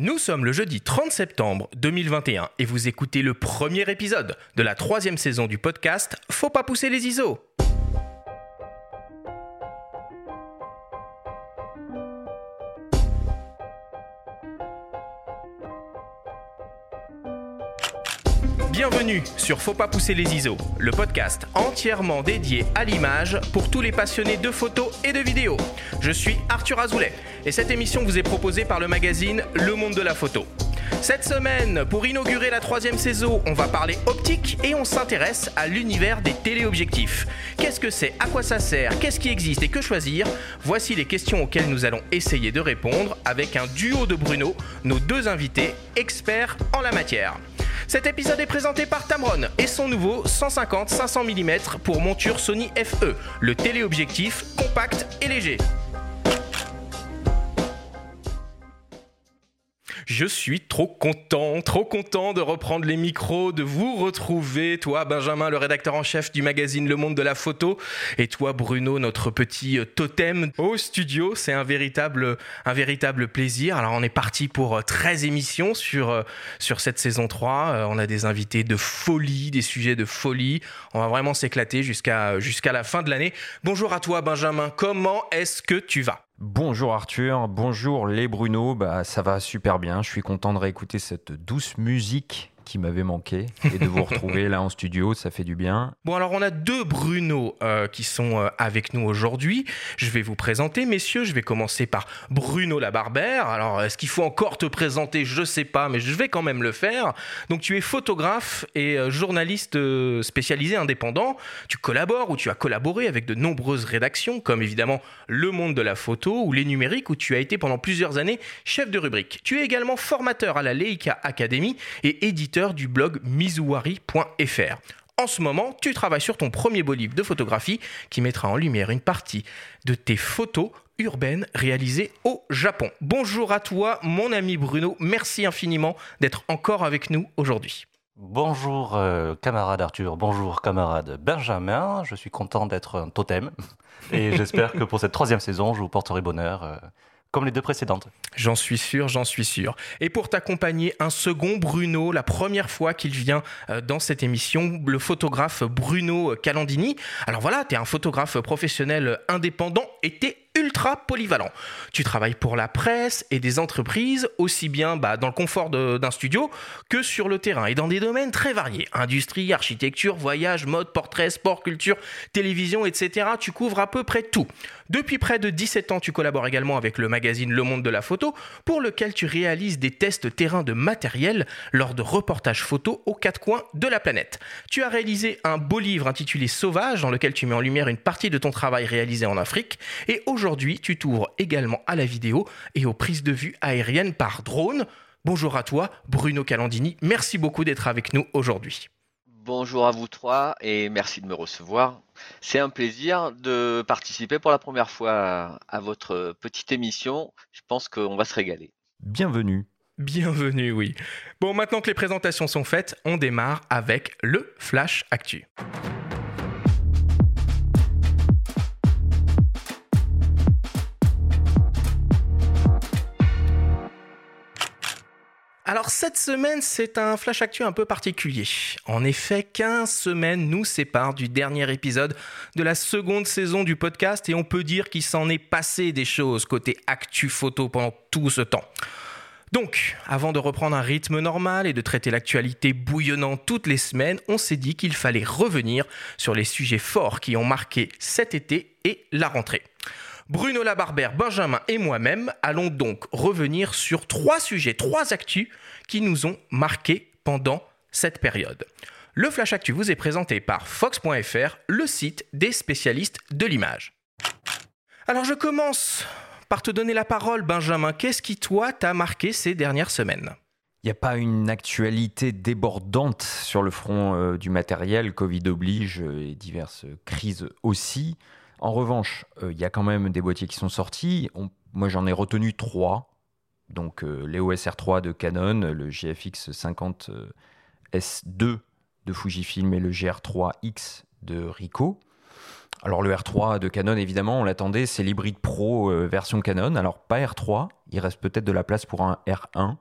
Nous sommes le jeudi 30 septembre 2021 et vous écoutez le premier épisode de la troisième saison du podcast Faut pas pousser les ISO. Bienvenue sur Faut pas pousser les ISO, le podcast entièrement dédié à l'image pour tous les passionnés de photos et de vidéos. Je suis Arthur Azoulay et cette émission vous est proposée par le magazine Le Monde de la Photo. Cette semaine, pour inaugurer la troisième saison, on va parler optique et on s'intéresse à l'univers des téléobjectifs. Qu'est-ce que c'est? À quoi ça sert? Qu'est-ce qui existe et que choisir? Voici les questions auxquelles nous allons essayer de répondre avec un duo de Bruno, nos deux invités, experts en la matière. Cet épisode est présenté par Tamron et son nouveau 150-500 mm pour monture Sony FE, le téléobjectif compact et léger. Je suis trop content, trop content de reprendre les micros, de vous retrouver, toi Benjamin, le rédacteur en chef du magazine Le Monde de la Photo, et toi Bruno, notre petit euh, totem au studio. C'est un véritable, un véritable plaisir. Alors on est parti pour 13 euh, émissions sur, euh, sur cette saison 3. On a des invités de folie, des sujets de folie. On va vraiment s'éclater jusqu'à jusqu'à la fin de l'année. Bonjour à toi Benjamin, comment est-ce que tu vas? Bonjour Arthur, bonjour les Bruno, bah ça va super bien, je suis content de réécouter cette douce musique qui m'avait manqué et de vous retrouver là en studio, ça fait du bien. Bon, alors on a deux Bruno euh, qui sont euh, avec nous aujourd'hui. Je vais vous présenter, messieurs. Je vais commencer par Bruno la Barbère. Alors, est-ce qu'il faut encore te présenter? Je sais pas, mais je vais quand même le faire. Donc, tu es photographe et euh, journaliste spécialisé indépendant. Tu collabores ou tu as collaboré avec de nombreuses rédactions, comme évidemment Le Monde de la Photo ou Les Numériques, où tu as été pendant plusieurs années chef de rubrique. Tu es également formateur à la Leica Academy et éditeur du blog mizuwari.fr. En ce moment, tu travailles sur ton premier beau livre de photographie qui mettra en lumière une partie de tes photos urbaines réalisées au Japon. Bonjour à toi, mon ami Bruno. Merci infiniment d'être encore avec nous aujourd'hui. Bonjour euh, camarade Arthur, bonjour camarade Benjamin, je suis content d'être un totem et j'espère que pour cette troisième saison je vous porterai bonheur euh, comme les deux précédentes. J'en suis sûr, j'en suis sûr. Et pour t'accompagner, un second Bruno, la première fois qu'il vient euh, dans cette émission, le photographe Bruno Calandini. Alors voilà, tu es un photographe professionnel indépendant et tu ultra polyvalent. Tu travailles pour la presse et des entreprises, aussi bien bah, dans le confort d'un studio que sur le terrain, et dans des domaines très variés. Industrie, architecture, voyage, mode, portrait, sport, culture, télévision, etc. Tu couvres à peu près tout. Depuis près de 17 ans, tu collabores également avec le magazine Le Monde de la Photo, pour lequel tu réalises des tests terrain de matériel lors de reportages photos aux quatre coins de la planète. Tu as réalisé un beau livre intitulé Sauvage, dans lequel tu mets en lumière une partie de ton travail réalisé en Afrique, et aujourd'hui, tu t'ouvres également à la vidéo et aux prises de vue aériennes par drone. Bonjour à toi, Bruno Calandini. Merci beaucoup d'être avec nous aujourd'hui. Bonjour à vous trois et merci de me recevoir. C'est un plaisir de participer pour la première fois à votre petite émission. Je pense qu'on va se régaler. Bienvenue. Bienvenue, oui. Bon, maintenant que les présentations sont faites, on démarre avec le Flash Actu. Alors cette semaine, c'est un flash actu un peu particulier. En effet, 15 semaines nous séparent du dernier épisode de la seconde saison du podcast et on peut dire qu'il s'en est passé des choses côté actu photo pendant tout ce temps. Donc, avant de reprendre un rythme normal et de traiter l'actualité bouillonnante toutes les semaines, on s'est dit qu'il fallait revenir sur les sujets forts qui ont marqué cet été et la rentrée. Bruno Labarbère, Benjamin et moi-même allons donc revenir sur trois sujets, trois actus qui nous ont marqués pendant cette période. Le Flash Actu vous est présenté par Fox.fr, le site des spécialistes de l'image. Alors je commence par te donner la parole, Benjamin. Qu'est-ce qui, toi, t'a marqué ces dernières semaines? Il n'y a pas une actualité débordante sur le front euh, du matériel, Covid oblige et diverses crises aussi. En revanche, euh, il y a quand même des boîtiers qui sont sortis. moi, j'en ai retenu trois. Donc, euh, l'EOS R3 de Canon, le GFX 50 euh, S2 de Fujifilm et le GR3X de Ricoh. Alors, le R3 de Canon, évidemment, on l'attendait, c'est l'hybride pro version Canon. Alors, pas R3, il reste peut-être de la place pour un R1.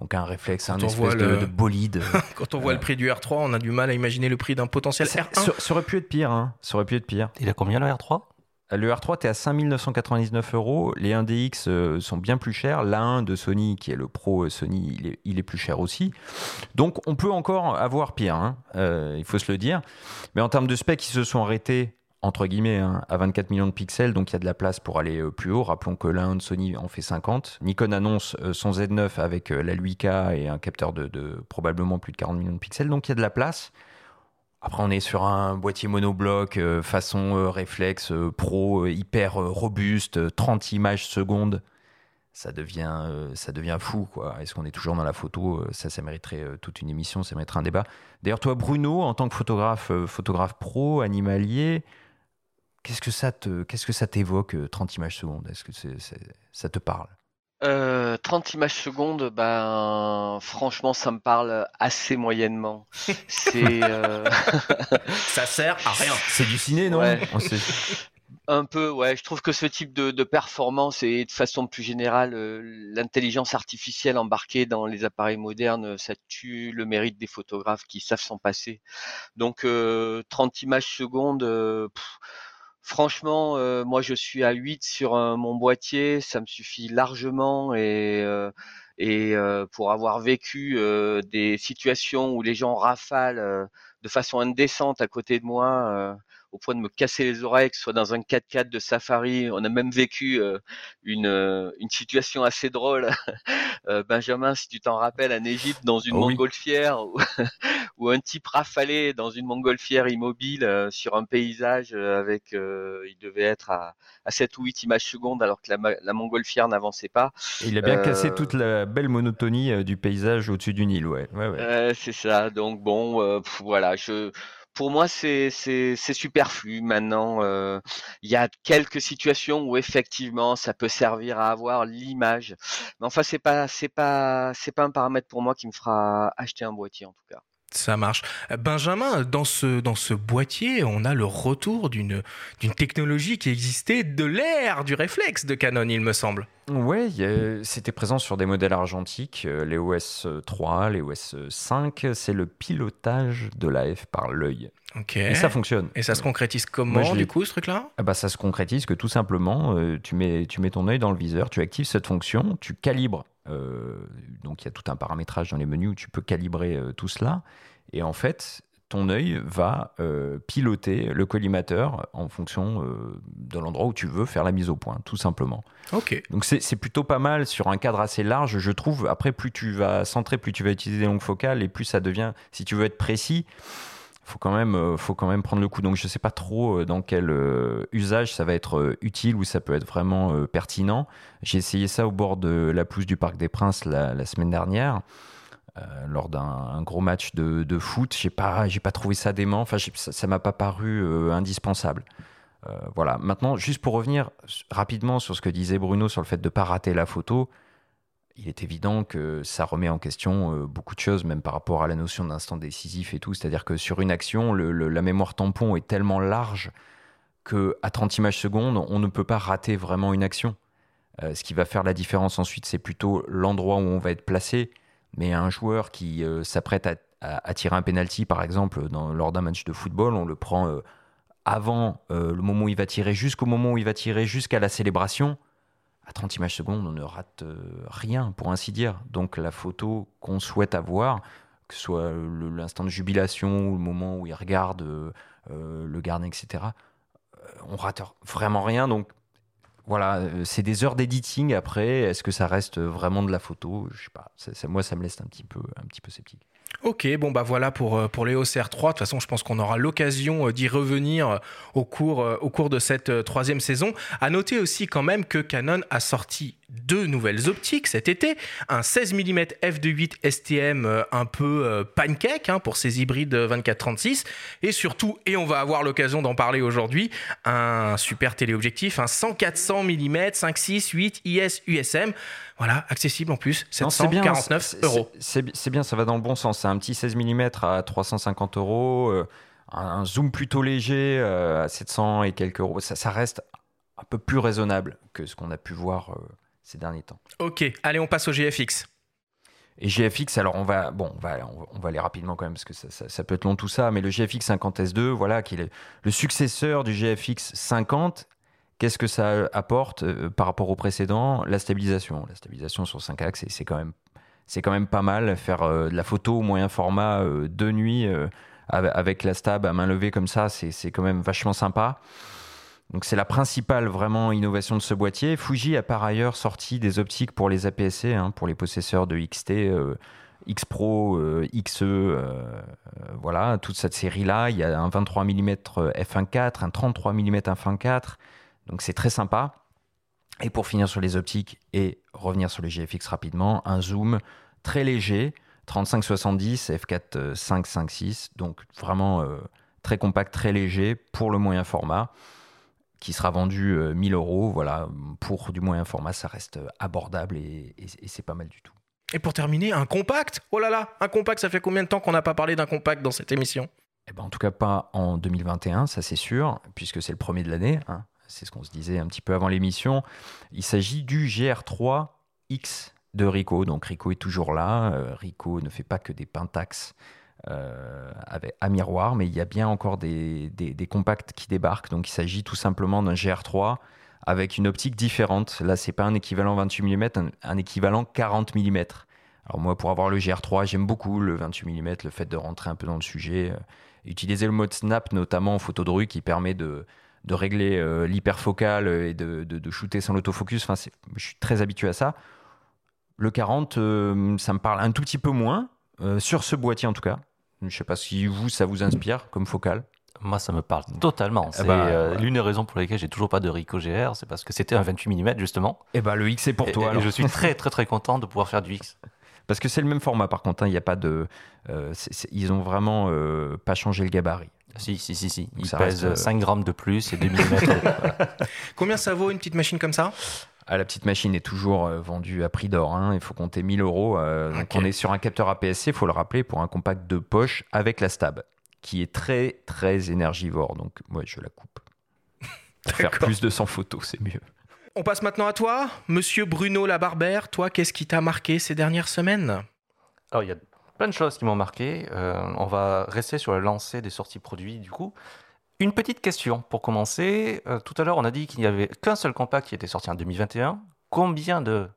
Donc un réflexe, un Quand espèce de, le- de bolide. Quand on voit le prix du R3, on a du mal à imaginer le prix d'un potentiel ça, R1. ça- aurait pu être pire, hein. Ça aurait pu être pire. Il a combien le R3 Le R3, tu es à 5999 euros. Les 1DX euh, sont bien plus chers. L'A1 de Sony, qui est le Pro euh, Sony, il est, il est plus cher aussi. Donc, on peut encore avoir pire, hein. Euh, il faut se le dire. Mais en termes de specs, ils se sont arrêtés, entre guillemets, hein, à 24 millions de pixels. Donc, il y a de la place pour aller euh, plus haut. Rappelons que l'A1 de Sony en fait 50. Nikon annonce euh, son Z9 avec euh, la 8K et un capteur de, probablement plus de 40 millions de pixels. Donc, il y a de la place. Après, on est sur un boîtier monobloc façon réflexe pro, hyper robuste, euh, 30 images secondes. Ça devient, ça devient fou, quoi. Est-ce qu'on est toujours dans la photo? Ça, ça mériterait toute une émission, ça mériterait un débat. D'ailleurs, toi, Bruno, en tant que photographe, photographe pro, animalier, qu'est-ce que ça te, qu'est-ce que ça t'évoque, euh, 30 images secondes? Est-ce que c'est- c'est- ça te parle? Euh, 30 images secondes, ben franchement, ça me parle assez moyennement. C'est euh, Ça sert à rien. C'est du ciné, non? Ouais. On sait- un peu, ouais. Je trouve que ce type de, de performance et de façon plus générale, euh, l'intelligence artificielle embarquée dans les appareils modernes, ça tue le mérite des photographes qui savent s'en passer. Donc, euh, 30 images secondes. euh, pff, Franchement, euh, moi je suis à 8 sur euh, mon boîtier, ça me suffit largement et, euh, pour avoir vécu des situations où les gens rafalent de façon indécente à côté de moi, au point de me casser les oreilles, que ce soit dans un 4x4 de safari, on a même vécu euh, une, euh, une situation assez drôle, Euh, Benjamin, si tu t'en rappelles, en Égypte, dans une Oh montgolfière, où un type rafalait dans une montgolfière immobile euh, sur un paysage euh, avec, euh, il devait être à, à 7 ou 8 images secondes alors que la, la montgolfière n'avançait pas. Et Il a bien cassé toute la belle monotonie du paysage au-dessus du Nil, ouais. ouais, ouais. C'est ça. Donc bon, euh, pff, voilà. Je, pour moi, c'est superflu. Maintenant, euh, il y a quelques situations où effectivement, ça peut servir à avoir l'image. Mais enfin, c'est pas pas un paramètre pour moi qui me fera acheter un boîtier en tout cas. Ça marche. Benjamin, dans ce, dans ce boîtier, on a le retour d'une technologie qui existait de l'ère du réflexe de Canon, il me semble. A- c'était présent sur des modèles argentiques, euh, les OS 3, les OS 5. C'est le pilotage de l'AF par l'œil. Et ça fonctionne. Et ça se concrétise comment, Moi, du coup, ce truc-là? Ah bah, ça se concrétise que tout simplement, euh, tu, mets, tu mets ton œil dans le viseur, tu actives cette fonction, tu calibres. euh, donc il y a tout un paramétrage dans les menus où tu peux calibrer euh, tout cela. Et en fait, ton œil va euh, piloter le collimateur en fonction euh, de l'endroit où tu veux faire la mise au point, tout simplement. Ok. Donc c'est plutôt pas mal sur un cadre assez large, je trouve. Après, plus tu vas centrer, plus tu vas utiliser des longues focales et plus ça devient, si tu veux être précis, faut quand même, euh, faut quand même prendre le coup. Donc je sais pas trop dans quel usage ça va être utile ou ça peut être vraiment pertinent. J'ai essayé ça au bord de la pelouse du Parc des Princes la, la semaine dernière. Euh, lors d'un un gros match de, foot, j'ai pas, pas trouvé ça dément. Enfin, ça, m'a pas paru euh, indispensable. Euh, voilà. Maintenant, juste pour revenir rapidement sur ce que disait Bruno sur le fait de pas rater la photo, il est évident que ça remet en question beaucoup de choses, même par rapport à la notion d'instant décisif et tout. C'est-à-dire que sur une action, la mémoire tampon est tellement large que à 30 images secondes, on ne peut pas rater vraiment une action. Ce qui va faire la différence ensuite, c'est plutôt l'endroit où on va être placé. Mais un joueur qui euh, s'apprête à, tirer un penalty, par exemple, lors d'un match de football, on le prend euh, avant euh, le moment où il va tirer, jusqu'au moment où il va tirer, jusqu'à la célébration. À 30 images secondes, on ne rate rien, pour ainsi dire. Donc la photo qu'on souhaite avoir, que ce soit l'instant de jubilation ou le moment où il regarde le gardien, etc., on rate vraiment rien. Donc voilà, euh, c'est des heures d'editing après. Est-ce que ça reste vraiment de la photo? Je sais pas. Moi, ça me laisse un petit peu, un petit peu sceptique. Ok, bon bah voilà pour, euh, pour les OCR3. De toute façon, je pense qu'on aura l'occasion euh, d'y revenir au cours, au cours de cette troisième saison. À noter aussi quand même que Canon a sorti deux nouvelles optiques cet été. Un 16 mm f2.8 STM un peu euh, pancake hein, pour ces hybrides 24-36. Et surtout, et on va avoir l'occasion d'en parler aujourd'hui, un super téléobjectif, un 100-400 mm 5.6 8 IS USM. Voilà, accessible en plus, Non, c'est bien, 749 c'est- euros. C'est bien, ça va dans le bon sens. C'est un petit 16 mm à 350 euros, euh, un, zoom plutôt léger euh, à 700 et quelques euros. Ça, ça reste un peu plus raisonnable que ce qu'on a pu voir ces derniers temps. Ok, allez, on passe au GFX. Et GFX, alors on va, bon, on va, on va aller rapidement quand même parce que ça, ça, peut être long tout ça, mais le GFX 50S2, voilà, qui est le successeur du GFX 50. Qu'est-ce que ça apporte euh, par rapport au précédent? La stabilisation. La stabilisation sur 5 axes, c'est quand même, c'est quand même pas mal. Faire euh, de la photo au moyen format euh, de nuit avec la stab à main levée comme ça, c'est quand même vachement sympa. Donc c'est la principale vraiment innovation de ce boîtier. Fuji a par ailleurs sorti des optiques pour les APS-C, hein, pour les possesseurs de XT, euh, X Pro, euh, XE, euh, voilà, toute cette série-là. Il y a un 23 mm f1.4, un 33 mm f1.4, donc c'est très sympa. Et pour finir sur les optiques et revenir sur les GFX rapidement, un zoom très léger, 35-70, f4 5.5.6, donc vraiment très compact, très léger pour le moyen format qui sera vendu 1000 euh, euros. Voilà, pour du moyen format, ça reste abordable et, c'est pas mal du tout. Et pour terminer, un compact? Oh là là, un compact, ça fait combien de temps qu'on n'a pas parlé d'un compact dans cette émission? Eh ben, En tout cas, pas en 2021, ça c'est sûr, puisque c'est le premier de l'année. Hein. C'est ce qu'on se disait un petit peu avant l'émission. Il s'agit du GR3X de Ricoh. Donc Ricoh est toujours là. Euh, Ricoh ne fait pas que des Pentax euh, avec, à miroir, mais il y a bien encore des, compacts qui débarquent. Donc il s'agit tout simplement d'un GR3 avec une optique différente. Là, c'est pas un équivalent 28 mm, un, équivalent 40 mm. Alors moi, pour avoir le GR3, j'aime beaucoup le 28 mm, le fait de rentrer un peu dans le sujet. Euh, utiliser le mode snap, notamment en photo de rue, qui permet de, régler euh, l'hyperfocale et de, shooter sans l'autofocus. Enfin, je suis très habitué à ça. Le 40, ça me parle un tout petit peu moins, sur ce boîtier en tout cas. Je ne sais pas si vous, ça vous inspire comme focal. Moi, ça me parle totalement. Eh c'est ben, euh, l'une des raisons pour lesquelles j'ai toujours pas de Ricoh GR, c'est parce que c'était un 28 mm justement. Et eh bah ben, le X c'est pour toi. Et je suis très très très content de pouvoir faire du X. Parce que c'est le même format par contre. Hein. Il n'y a pas de, euh, ils ont vraiment euh, pas changé le gabarit. Si, si, si, si. Il pèse 5 grammes de plus et 2 mm. Combien ça vaut une petite machine comme ça? Ah, la petite machine est toujours euh, vendue à prix d'or. Hein. Il faut compter 1000 euros. Euh, donc on est sur un capteur APS-C, il faut le rappeler, pour un compact de poche avec la stab, qui est très très énergivore. Donc moi je la coupe. Faire plus de 100 photos, c'est mieux. On passe maintenant à toi, Monsieur Bruno Labarbère. Toi, qu'est-ce qui t'a marqué ces dernières semaines? Alors il y a plein de choses qui m'ont marqué. Euh, on va rester sur le lancer des sorties produits du coup. Une petite question pour commencer. Euh, tout à l'heure, on a dit qu'il n'y avait qu'un seul compact qui était sorti en 2021. Combien de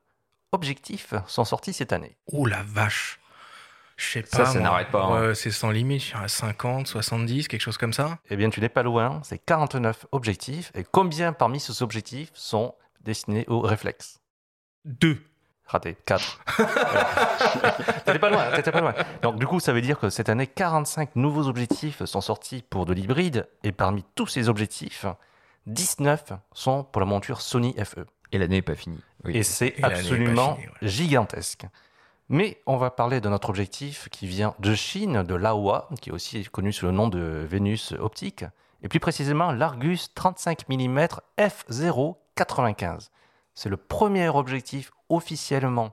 objectifs sont sortis cette année? Oh la vache je sais pas. Ça, ça n'arrête pas. Hein. c'est sans limite. Je à 50, 70, quelque chose comme ça. Eh bien, tu n'es pas loin. C'est 49 objectifs. Et combien parmi ces objectifs sont destinés au réflexe? Deux. Raté. 4. t'étais pas loin, t'étais pas loin. Donc du coup, ça veut dire que cette année, 45 nouveaux objectifs sont sortis pour de l'hybride. Et parmi tous ces objectifs, 19 sont pour la monture Sony FE. Et l'année n'est pas finie. Et c'est absolument gigantesque. Mais on va parler de notre objectif qui vient de Chine, de Laowa, qui est aussi connu sous le nom de Vénus optique, et plus précisément l'Argus 35 mm f0.95. C'est le premier objectif officiellement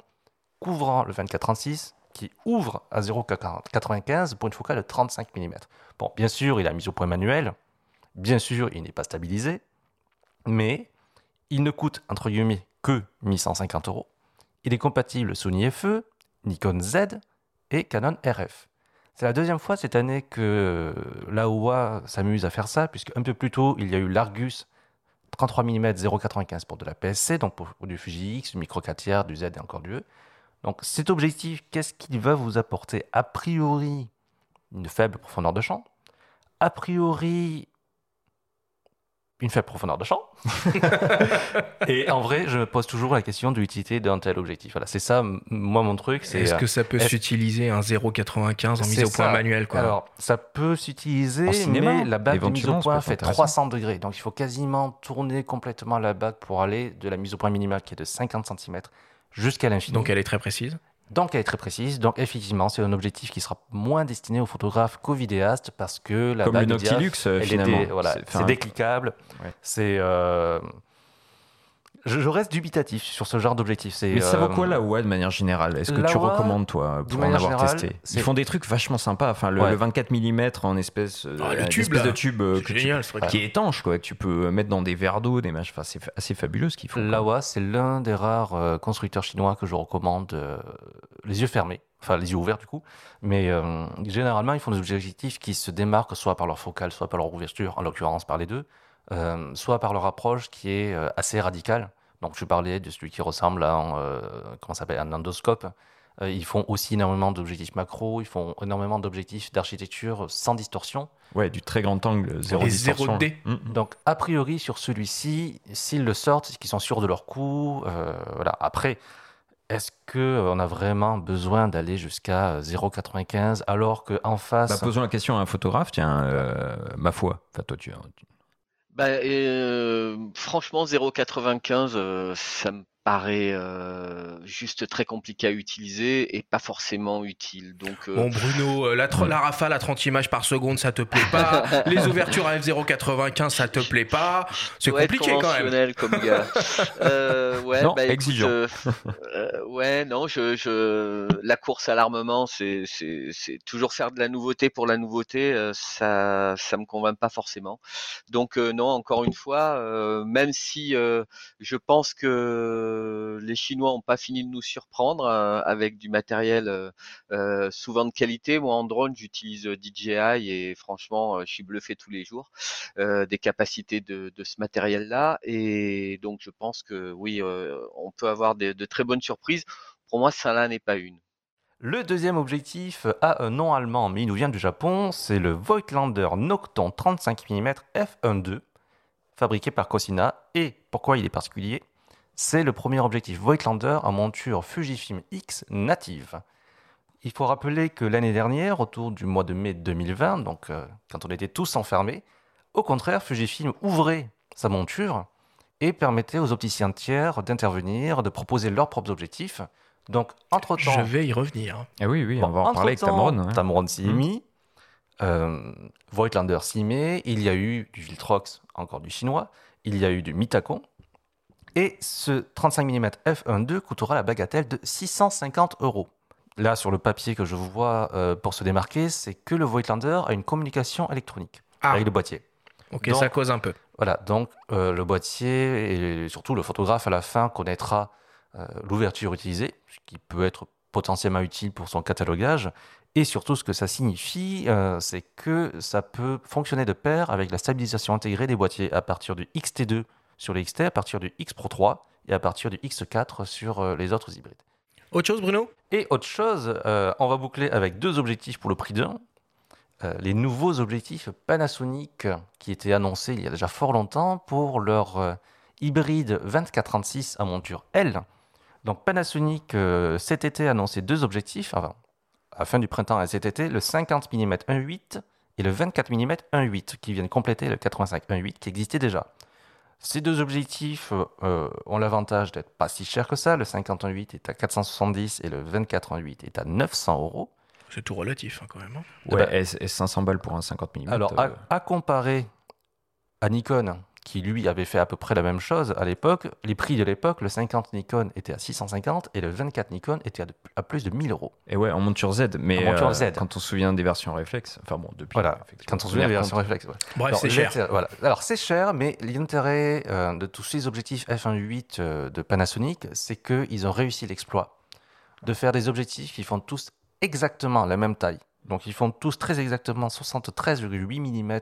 couvrant le 24-36 qui ouvre à 0,95 pour une focale de 35 mm. Bon, bien sûr, il a mis au point manuel, bien sûr, il n'est pas stabilisé, mais il ne coûte entre guillemets que 1150 euros. Il est compatible Sony FE, Nikon Z et Canon RF. C'est la deuxième fois cette année que l'AOA s'amuse à faire ça, puisque un peu plus tôt, il y a eu l'Argus 33 mm 0,95 pour de la PSC, donc pour, du Fuji X, du micro 4 tiers, du Z et encore du E. Donc cet objectif, qu'est-ce qu'il va vous apporter? A priori, une faible profondeur de champ. A priori, une faible profondeur de champ. et en vrai, je me pose toujours la question de l'utilité d'un tel objectif. Voilà, c'est ça, moi, mon truc. Est-ce que ça peut s'utiliser un 0,95 en mise au point manuel quoi. Alors, ça peut s'utiliser, mais la bague de mise au point fait 300 degrés. Donc, il faut quasiment tourner complètement la bague pour aller de la mise au point minimale qui est de 50 cm jusqu'à l'infini. Donc, elle est très précise donc elle est très précise. Donc effectivement, c'est un objectif qui sera moins destiné aux photographes qu'aux vidéastes parce que la Comme le Noctilux, euh, finalement. voilà, c'est décliquable. C'est euh, je, reste dubitatif sur ce genre d'objectif. Mais ça vaut quoi la WA de manière générale? Est-ce que tu recommandes toi pour en avoir testé? Ils font des trucs vachement sympas. Enfin, le, 24 mm en espèce, ah, le tube, espèce de tube qui est étanche, quoi, que tu peux mettre dans des verres d'eau, des Enfin, c'est assez fabuleux ce qu'ils font. Laowa, c'est l'un des rares constructeurs chinois que je recommande les yeux fermés enfin les yeux ouverts du coup, mais euh, généralement ils font des objectifs qui se démarquent soit par leur focale, soit par leur ouverture, en l'occurrence par les deux, euh, soit par leur approche qui est euh, assez radicale. Donc je parlais de celui qui ressemble à un, comment s'appelle un endoscope. ils font aussi énormément d'objectifs macro, ils font énormément d'objectifs d'architecture sans distorsion. Ouais, du très grand angle, zéro distorsion. 0D. Mm, mm. Donc a priori sur celui-ci, s'ils le sortent, c'est qu'ils sont sûrs de leur coup. voilà. Après, est-ce qu'on euh, a vraiment besoin d'aller jusqu'à 0,95 euh, alors qu'en face. Bah, posons la question à un photographe, tiens, euh, ma foi. Enfin, toi, tu. Bah, franchement, 0,95, ça me paraît juste très compliqué à utiliser et pas forcément utile. Donc, Bon, Bruno, la, la, rafale à 30 images par seconde, ça te plaît pas. Les ouvertures à f0,95, ça te plaît pas. C'est compliqué quand même. Comme gars. ouais, non, bah, exigeant. ouais, non, je, je... la course à l'armement, c'est toujours faire de la nouveauté pour la nouveauté. ça, ça me convainc pas forcément. Donc non, encore une fois, même si je pense que les Chinois n'ont pas fini de nous surprendre euh, avec du matériel euh, euh, souvent de qualité. Moi, en drone, j'utilise DJI et franchement, je suis bluffé tous les jours des capacités de, ce matériel-là. Et donc, je pense que oui, on peut avoir de, de très bonnes surprises. Pour moi, ça là n'est pas une. Le deuxième objectif a un nom allemand, mais il nous vient du Japon, c'est le Voigtlander Nocton 35 mm f1.2, fabriqué par Cosina. Et pourquoi il est particulier? C'est le premier objectif Voigtlander en monture Fujifilm X native. Il faut rappeler que l'année dernière, autour du mois de mai 2020, donc euh, quand on était tous enfermés, au contraire, Fujifilm ouvrait sa monture et permettait aux opticiens tiers d'intervenir, de proposer leurs propres objectifs. Donc, entre-temps... Je vais y revenir. Ah oui, oui, on va en parler avec Tamron. Hein. Tamron s'y est mis, euh, Voigtlander s'y met, il y a eu du Viltrox, encore du chinois, il y a eu du Mitacon, et ce 35 mm f1.2 coûtera la bagatelle de 650 euros. Là, sur le papier que je vous vois euh, pour se démarquer, c'est que le Voigtlander a une communication électronique ah. avec le boîtier. Ok, ça cause un peu. Voilà, donc euh, le boîtier et surtout le photographe à la fin connaîtra euh, l'ouverture utilisée, ce qui peut être potentiellement utile pour son catalogage. Et surtout, ce que ça signifie, c'est que ça peut fonctionner de pair avec la stabilisation intégrée des boîtiers à partir du XT2 sur les XT à partir du X Pro 3 et à partir du X4 sur euh, les autres hybrides. Autre chose, Bruno? Et autre chose, euh, on va boucler avec deux objectifs pour le prix d'un. Euh, les nouveaux objectifs Panasonic qui étaient annoncés il y a déjà fort longtemps pour leur hybride 24-36 à monture L. Donc Panasonic cet été a annoncé deux objectifs, enfin à la fin du printemps et cet été, le 50 mm 1.8 et le 24 mm 1.8 qui viennent compléter le 85 1.8 qui existait déjà. Ces deux objectifs euh, euh, ont l'avantage d'être pas si chers que ça. Le 50-1.8 est à 470 et le 24-1.8 est à 900 euros. C'est tout relatif hein, quand même. Hein. Ouais, et, 500 balles pour un 50 mm. Alors, à, à comparer à Nikon, qui lui avait fait à peu près la même chose à l'époque. Les prix de l'époque, le 50 Nikon était à 650 et le 24 Nikon était à, plus de 1000 euros. Et ouais, en monture Z, mais monture Z. quand on se souvient des versions réflexes, enfin bon, depuis. Voilà, quand on se souvient des versions réflexes. Bref, c'est cher. Voilà. Alors c'est cher, mais l'intérêt euh, de tous ces objectifs f1.8 euh, de Panasonic, c'est qu'ils ont réussi l'exploit de faire des objectifs qui font tous exactement la même taille. Donc ils font tous très exactement 73,8 mm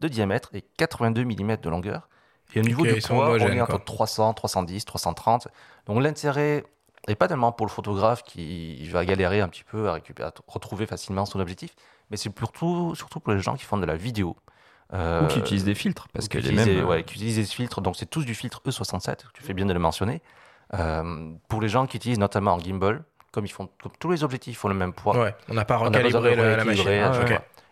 de diamètre et 82 mm de longueur. Et au niveau du poids, on est entre 300, 310, 330. Donc l'intérêt n'est pas tellement pour le photographe qui va galérer un petit peu à, récupérer, à retrouver facilement son objectif, mais c'est surtout, surtout pour les gens qui font de la vidéo. Euh, ou qui utilisent des filtres, parce que les mêmes... ouais, qui utilisent des filtres, donc c'est tous du filtre E67, tu fais bien de le mentionner. Euh, pour les gens qui utilisent notamment en gimbal, comme ils font tous les objectifs font le même poids. Ouais, on n'a pas recalibré la, machine. Ah,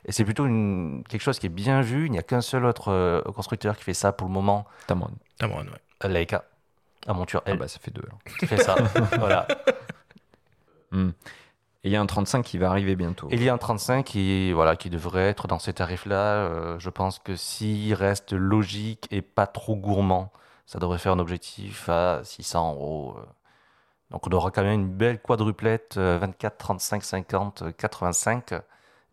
et c'est plutôt une, quelque chose qui est bien vu. Il n'y a qu'un seul autre euh, constructeur qui fait ça pour le moment. Tamron. Tamron, ouais. Euh, Leica, à monture L. Ah bah ça fait deux. Qui fait ça, voilà. Hmm. Et il y a un 35 qui va arriver bientôt. il y a un 35 qui, voilà, qui devrait être dans ces tarifs-là. Euh, je pense que s'il reste logique et pas trop gourmand ça devrait faire un objectif à 600 euros. Donc on aura quand même une belle quadruplette 24, 35, 50, 85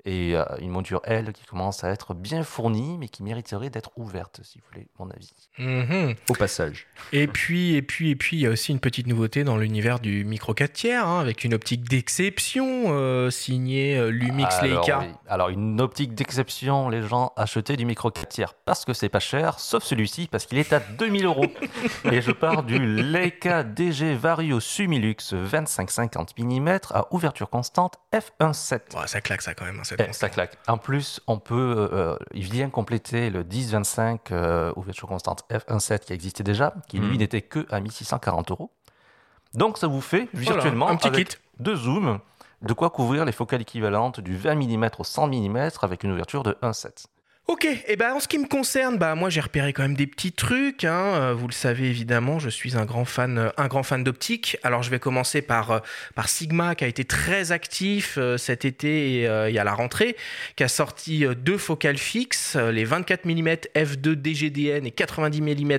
et euh, une monture L qui commence à être bien fournie, mais qui mériterait d'être ouverte, si vous voulez mon avis. Mhm. Au passage. Et puis, et puis, et puis, il y a aussi une petite nouveauté dans l'univers du micro 4 tiers, hein, avec une optique d'exception euh, signée euh, Lumix Leica. Alors, une optique d'exception, les gens achetaient du micro 4 tiers parce que c'est pas cher, sauf celui-ci parce qu'il est à 2000 euros. Et je pars du Leica DG Vario Sumilux 25-50 mm à ouverture constante f1.7. ça claque ça quand même. Hein, eh, ça claque. En plus, on peut, euh, il vient compléter le 10-25 euh, ouverture constante f1.7 qui existait déjà, qui lui hmm. n'était que à 1640 euros. Donc ça vous fait virtuellement un petit avec kit. deux zooms de quoi couvrir les focales équivalentes du 20 mm au 100 mm avec une ouverture de 1.7. Ok, et eh ben en ce qui me concerne, bah moi j'ai repéré quand même des petits trucs. Hein. Euh, vous le savez évidemment, je suis un grand fan, euh, un grand fan d'optique. Alors je vais commencer par euh, par Sigma qui a été très actif cet été et a la rentrée, qui a sorti deux focales fixes, les 24 mm f2 DGDN et 90 mm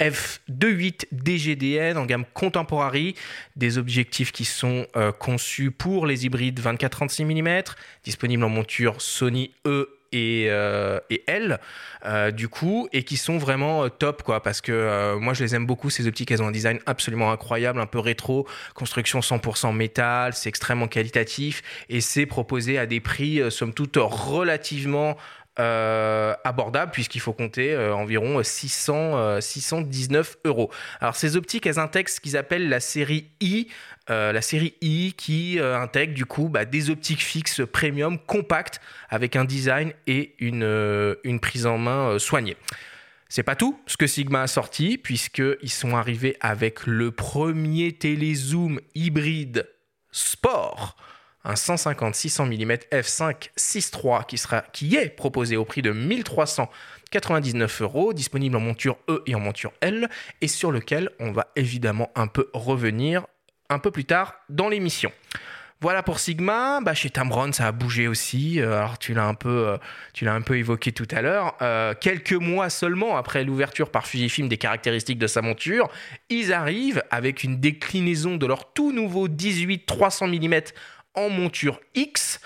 f2.8 DGDN en gamme contemporary, des objectifs qui sont conçus pour les hybrides 24-36 mm, disponibles en monture Sony E et, euh, et L euh, du coup et qui sont vraiment euh, top quoi. Parce que moi je les aime beaucoup ces optiques. Elles ont un design absolument incroyable un peu rétro construction 100% métal c'est extrêmement qualitatif et c'est proposé à des prix somme toute relativement euh, abordable puisqu'il faut compter euh, environ 600, 619 euh, euros. Alors ces optiques, elles intègrent ce qu'ils appellent la série I, la série I qui intègre du coup bah, des optiques fixes premium compactes avec un design et une, une prise en main soignée. C'est pas tout ce que Sigma a sorti, puisqu'ils sont arrivés avec le premier télézoom hybride sport un 150 600 mm f5 6.3 qui, qui est proposé au prix de 1399 euros, disponible en monture E et en monture L, et sur lequel on va évidemment un peu revenir un peu plus tard dans l'émission. Voilà pour Sigma. Bah, chez Tamron, ça a bougé aussi. Euh, alors tu l'as un peu, euh, tu l'as évoqué tout à l'heure. Euh, quelques mois seulement après l'ouverture par Fujifilm des caractéristiques de sa monture, ils arrivent avec une déclinaison de leur tout nouveau 18 300 mm en monture X.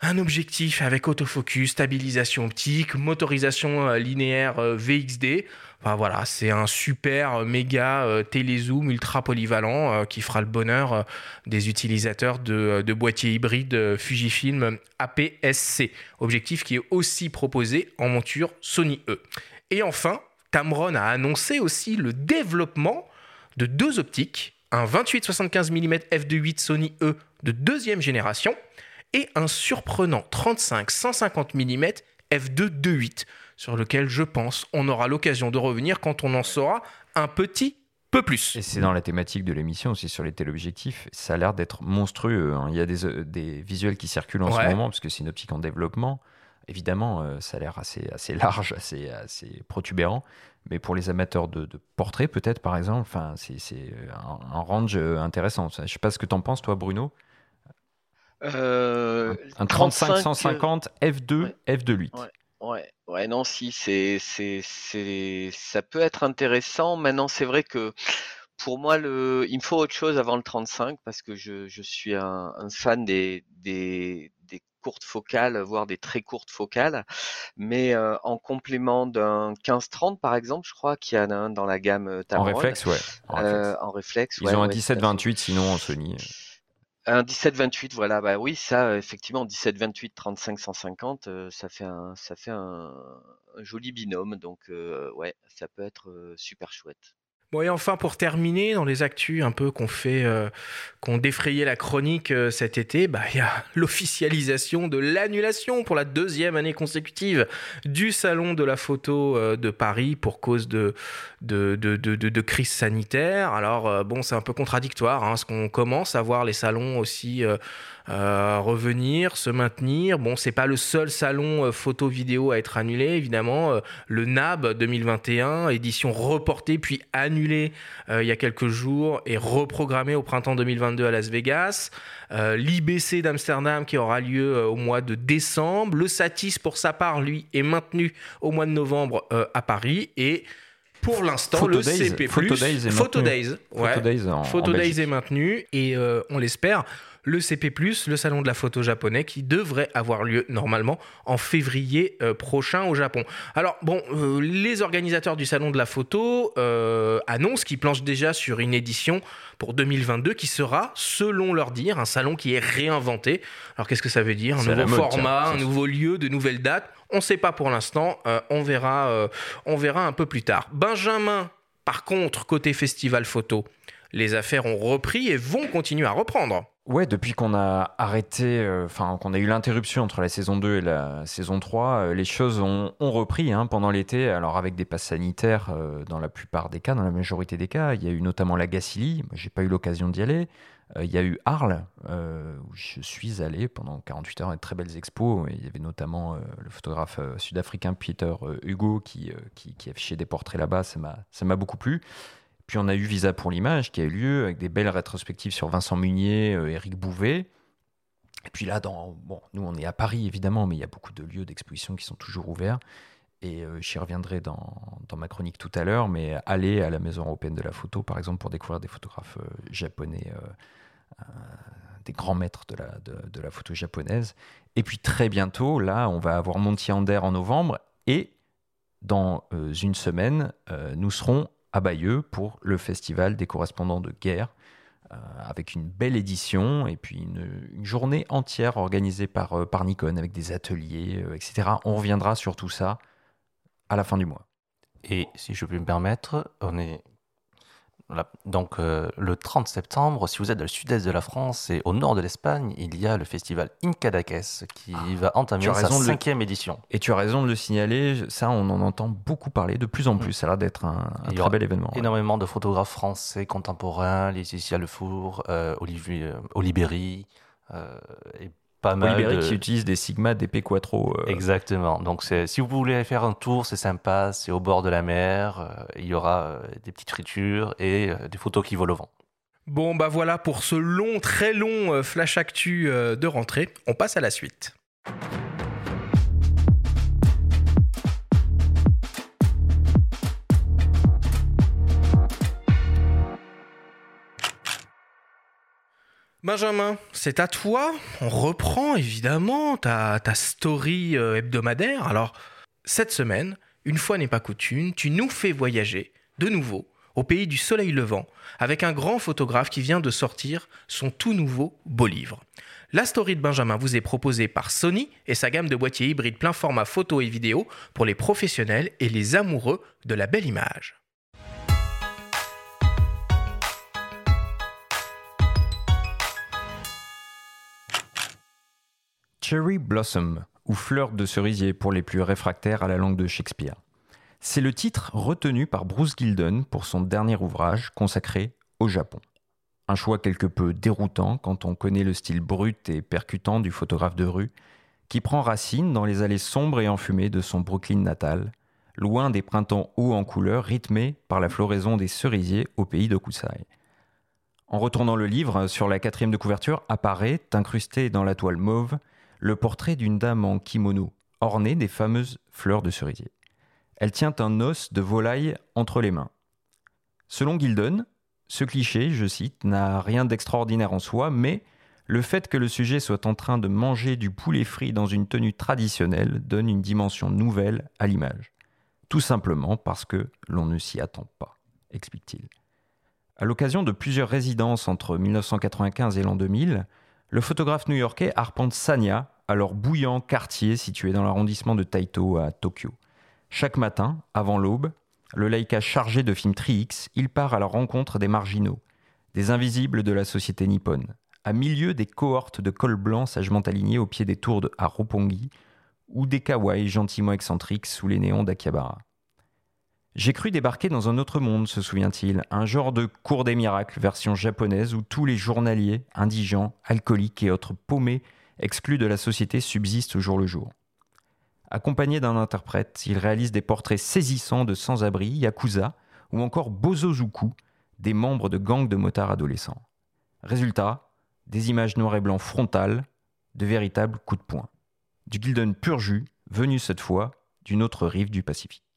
Un objectif avec autofocus, stabilisation optique, motorisation euh, linéaire euh, VXD. Enfin voilà, c'est un super euh, méga télézoom ultra polyvalent qui fera le bonheur des utilisateurs de, de boîtiers hybrides Fujifilm APS-C. Objectif qui est aussi proposé en monture Sony E. Et enfin, Tamron a annoncé aussi le développement de deux optiques un 28-75 mm f2.8 Sony E de deuxième génération et un surprenant 35-150 mm f2.2.8 sur lequel je pense on aura l'occasion de revenir quand on en saura un petit peu plus. Et c'est dans la thématique de l'émission aussi sur les téléobjectifs. Ça a l'air d'être monstrueux. Hein. Il y a des, euh, des, visuels qui circulent en ce moment parce que c'est une optique en développement. Évidemment, euh, ça a l'air assez, assez large, assez, assez protubérant. Mais pour les amateurs de, portraits, peut-être par exemple, c'est un, range euh, intéressant. Je ne sais pas ce que tu en penses, toi, Bruno. Euh, un 35-150 F2, F2.8. Ouais. Ouais, ouais, non, si, c'est, c'est, c'est, ça peut être intéressant. Maintenant, c'est vrai que pour moi, le, il me faut autre chose avant le 35 parce que je, je suis un, un fan des, des, des courtes focales, voire des très courtes focales. Mais en complément d'un 15-30 par exemple, je crois qu'il y en a un dans la gamme Tamron. En réflexe, ouais. En réflexe. Ils ont un 17-28 sinon en Sony. Un 17-28, voilà, bah oui, ça, effectivement, 17-28, 35-150, ça fait un, ça fait un, joli binôme, donc ouais, ça peut être super chouette. Bon, et enfin, pour terminer, dans les actus un peu qu'on fait, euh, qu'on défrayait la chronique euh, cet été, bah, il y a l'officialisation de l'annulation pour la deuxième année consécutive du Salon de la photo euh, de Paris pour cause de, crise sanitaire. Alors, bon, c'est un peu contradictoire, hein, parce qu'on commence à voir les salons aussi euh, revenir, se maintenir. Bon, c'est pas le seul salon euh, photo-vidéo à être annulé, évidemment. Euh, le NAB 2021, édition reportée puis annulée il y a quelques jours et reprogrammée au printemps 2022 à Las Vegas. L'IBC d'Amsterdam qui aura lieu au mois de décembre. Le Satis, pour sa part, lui, est maintenu au mois de novembre à Paris. Et Pour l'instant, le CP+, Photo Days est Photo Days, ouais. Photo Days, Photo Days est maintenu et euh, on l'espère le CP+, le salon de la photo japonais, qui devrait avoir lieu normalement en février euh, prochain au Japon. Alors bon, euh, les organisateurs du salon de la photo euh, annoncent qu'ils planchent déjà sur une édition pour 2022 qui sera, selon leur dire, un salon qui est réinventé. Alors qu'est-ce que ça veut dire? Un nouveau format, un nouveau lieu, de nouvelles dates? On ne sait pas pour l'instant, on, verra, on verra un peu plus tard. Benjamin, par contre, côté festival photo, les affaires ont repris et vont continuer à reprendre. Ouais, depuis qu'on a arrêté, euh, enfin qu'on a eu l'interruption entre la saison 2 et la saison 3, euh, les choses ont, repris hein, pendant l'été, alors avec des passes sanitaires euh, dans la plupart des cas, dans la majorité des cas. Il y a eu notamment la Gacilly, j'ai pas eu l'occasion d'y aller. il y a eu Arles, où je suis allé pendant 48 heures, une très belles expos. il y avait notamment le photographe sud-africain Peter Hugo qui, qui, qui affichait des portraits là-bas, ça m'a beaucoup plu. Puis on a eu Visa pour l'image qui a eu lieu avec des belles rétrospectives sur Vincent Munier, euh, Éric Bouvet. Et puis là, dans, bon, nous on est à Paris évidemment, mais il y a beaucoup de lieux d'exposition qui sont toujours ouverts. Et euh, j'y reviendrai dans, dans, ma chronique tout à l'heure, mais aller à la Maison européenne de la photo, par exemple, pour découvrir des photographes euh, japonais, des grands maîtres de la, de, la photo japonaise. Et puis très bientôt, là, on va avoir Monty Ander en novembre, et dans une semaine, nous serons à Bayeux pour le festival des correspondants de guerre, euh, avec une belle édition et puis une, journée entière organisée par, euh, par Nikon avec des ateliers, euh, etc. On reviendra sur tout ça à la fin du mois. Et si je peux me permettre, on est donc euh, le 30 septembre, si vous êtes dans le sud-est de la France et au nord de l'Espagne, il y a le festival Incadaques qui ah, va entamer sa cinquième édition. Et tu as raison de le signaler, ça on en entend beaucoup parler de plus en mm. plus, ça a l'air d'être un, très bel événement. Énormément de photographes français contemporains, Laetitia Lefour, euh, Olivier, euh, Oliberi, euh, et pas mal. qui utilise des Sigma, des P Quattro. Euh. Exactement. Donc, si vous voulez faire un tour, c'est sympa. C'est au bord de la mer. Euh, il y aura euh, des petites fritures et des photos qui volent au vent. Bon, bah voilà pour ce long, très long flash actu de rentrée. On passe à la suite. Benjamin, c'est à toi. On reprend évidemment ta, story euh, hebdomadaire. Alors, cette semaine, une fois n'est pas coutume, tu nous fais voyager de nouveau au pays du soleil levant avec un grand photographe qui vient de sortir son tout nouveau beau livre. La story de Benjamin vous est proposée par Sony et sa gamme de boîtiers hybrides plein format photo et vidéo pour les professionnels et les amoureux de la belle image. Cherry Blossom, ou fleur de cerisier pour les plus réfractaires à la langue de Shakespeare. C'est le titre retenu par Bruce Gilden pour son dernier ouvrage consacré au Japon. Un choix quelque peu déroutant quand on connaît le style brut et percutant du photographe de rue, qui prend racine dans les allées sombres et enfumées de son Brooklyn natal, loin des printemps hauts en couleurs rythmés par la floraison des cerisiers au pays de Kusai. En retournant le livre, sur la quatrième de couverture apparaît, incrusté dans la toile mauve, le portrait d'une dame en kimono, ornée des fameuses fleurs de cerisier. Elle tient un os de volaille entre les mains. Selon Gilden, ce cliché, je cite, n'a rien d'extraordinaire en soi, mais le fait que le sujet soit en train de manger du poulet frit dans une tenue traditionnelle donne une dimension nouvelle à l'image. Tout simplement parce que l'on ne s'y attend pas, explique-t-il. À l'occasion de plusieurs résidences entre 1995 et l'an 2000, le photographe new-yorkais arpente Sanya, alors bouillant quartier situé dans l'arrondissement de Taito à Tokyo. Chaque matin, avant l'aube, le Leica chargé de films Tri-X, il part à la rencontre des marginaux, des invisibles de la société nippone, à milieu des cohortes de cols blancs sagement alignés au pied des tours de Haropongi ou des kawaii gentiment excentriques sous les néons d'Akihabara. J'ai cru débarquer dans un autre monde, se souvient-il, un genre de cours des miracles version japonaise où tous les journaliers, indigents, alcooliques et autres paumés exclus de la société subsistent au jour le jour. Accompagné d'un interprète, il réalise des portraits saisissants de sans-abri, yakuza ou encore bozozuku, des membres de gangs de motards adolescents. Résultat, des images noir et blanc frontales, de véritables coups de poing. Du Gilden pur jus, venu cette fois d'une autre rive du Pacifique.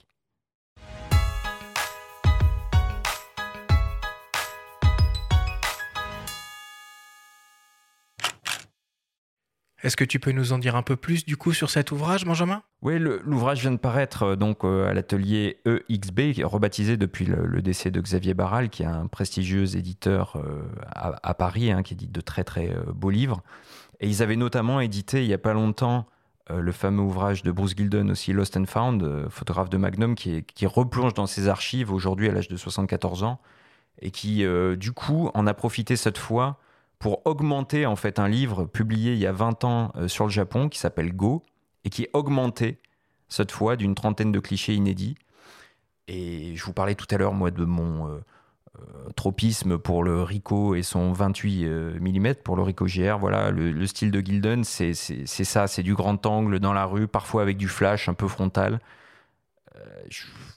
Est-ce que tu peux nous en dire un peu plus du coup sur cet ouvrage, Benjamin? Oui, l'ouvrage vient de paraître euh, donc euh, à l'atelier EXB, rebaptisé depuis le, décès de Xavier Barral, qui est un prestigieux éditeur euh, à, Paris, hein, qui édite de très très beaux livres. Et ils avaient notamment édité il n'y a pas longtemps le fameux ouvrage de Bruce Gilden, aussi Lost and Found, photographe de Magnum, qui, qui replonge dans ses archives aujourd'hui à l'âge de 74 ans, et qui du coup en a profité cette fois pour augmenter en fait un livre publié il y a 20 ans euh, sur le Japon qui s'appelle Go et qui est augmenté cette fois d'une trentaine de clichés inédits. Et je vous parlais tout à l'heure moi de mon euh, euh, tropisme pour le Ricoh et son 28 mm pour le Ricoh GR. Voilà, le, style de Gilden, c'est ça, c'est du grand angle dans la rue, parfois avec du flash un peu frontal.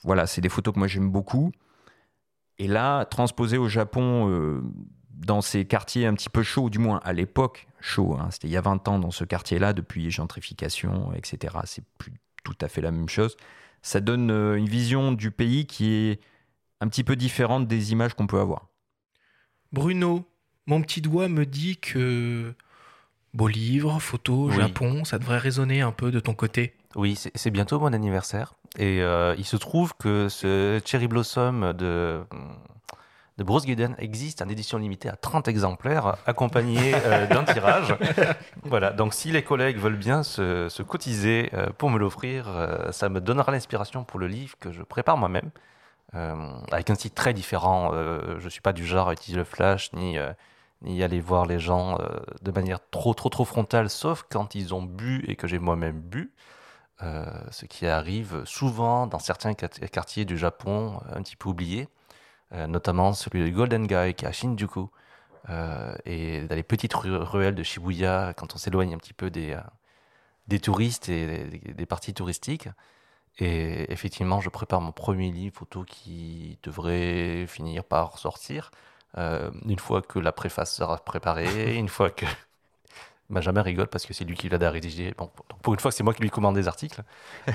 voilà, c'est des photos que moi j'aime beaucoup. Et là, transposé au Japon dans ces quartiers un petit peu chauds, du moins à l'époque chaud, hein, c'était il y a 20 ans dans ce quartier-là, depuis gentrification, etc. C'est plus tout à fait la même chose. Ça donne euh, une vision du pays qui est un petit peu différente des images qu'on peut avoir. Bruno, mon petit doigt me dit que beau livre, photo, Japon, ça devrait résonner un peu de ton côté. Oui, c'est bientôt mon anniversaire. Et euh, il se trouve que ce Cherry Blossom de de Bruce Gilden existe en édition limitée à 30 exemplaires, accompagné euh, d'un tirage. Voilà, donc si les collègues veulent bien se, cotiser euh, pour me l'offrir, euh, ça me donnera l'inspiration pour le livre que je prépare moi-même, avec un style très différent. je ne suis pas du genre à utiliser le flash, ni, ni aller voir les gens de manière trop, trop, trop frontale, sauf quand ils ont bu et que j'ai moi-même bu. ce qui arrive souvent dans certains quartiers du Japon, un petit peu oubliés. Euh, notamment celui de Golden Guy qui est à Shinjuku, euh, et dans les petites ruelles de Shibuya, quand on s'éloigne un petit peu des, euh, des touristes et des, parties touristiques. Et effectivement, je prépare mon premier livre photo qui devrait finir par sortir. une fois que la préface sera préparée, une fois que. Benjamin rigole parce que c'est lui qui l'a rédigé. Bon, pour une fois, c'est moi qui lui commande des articles.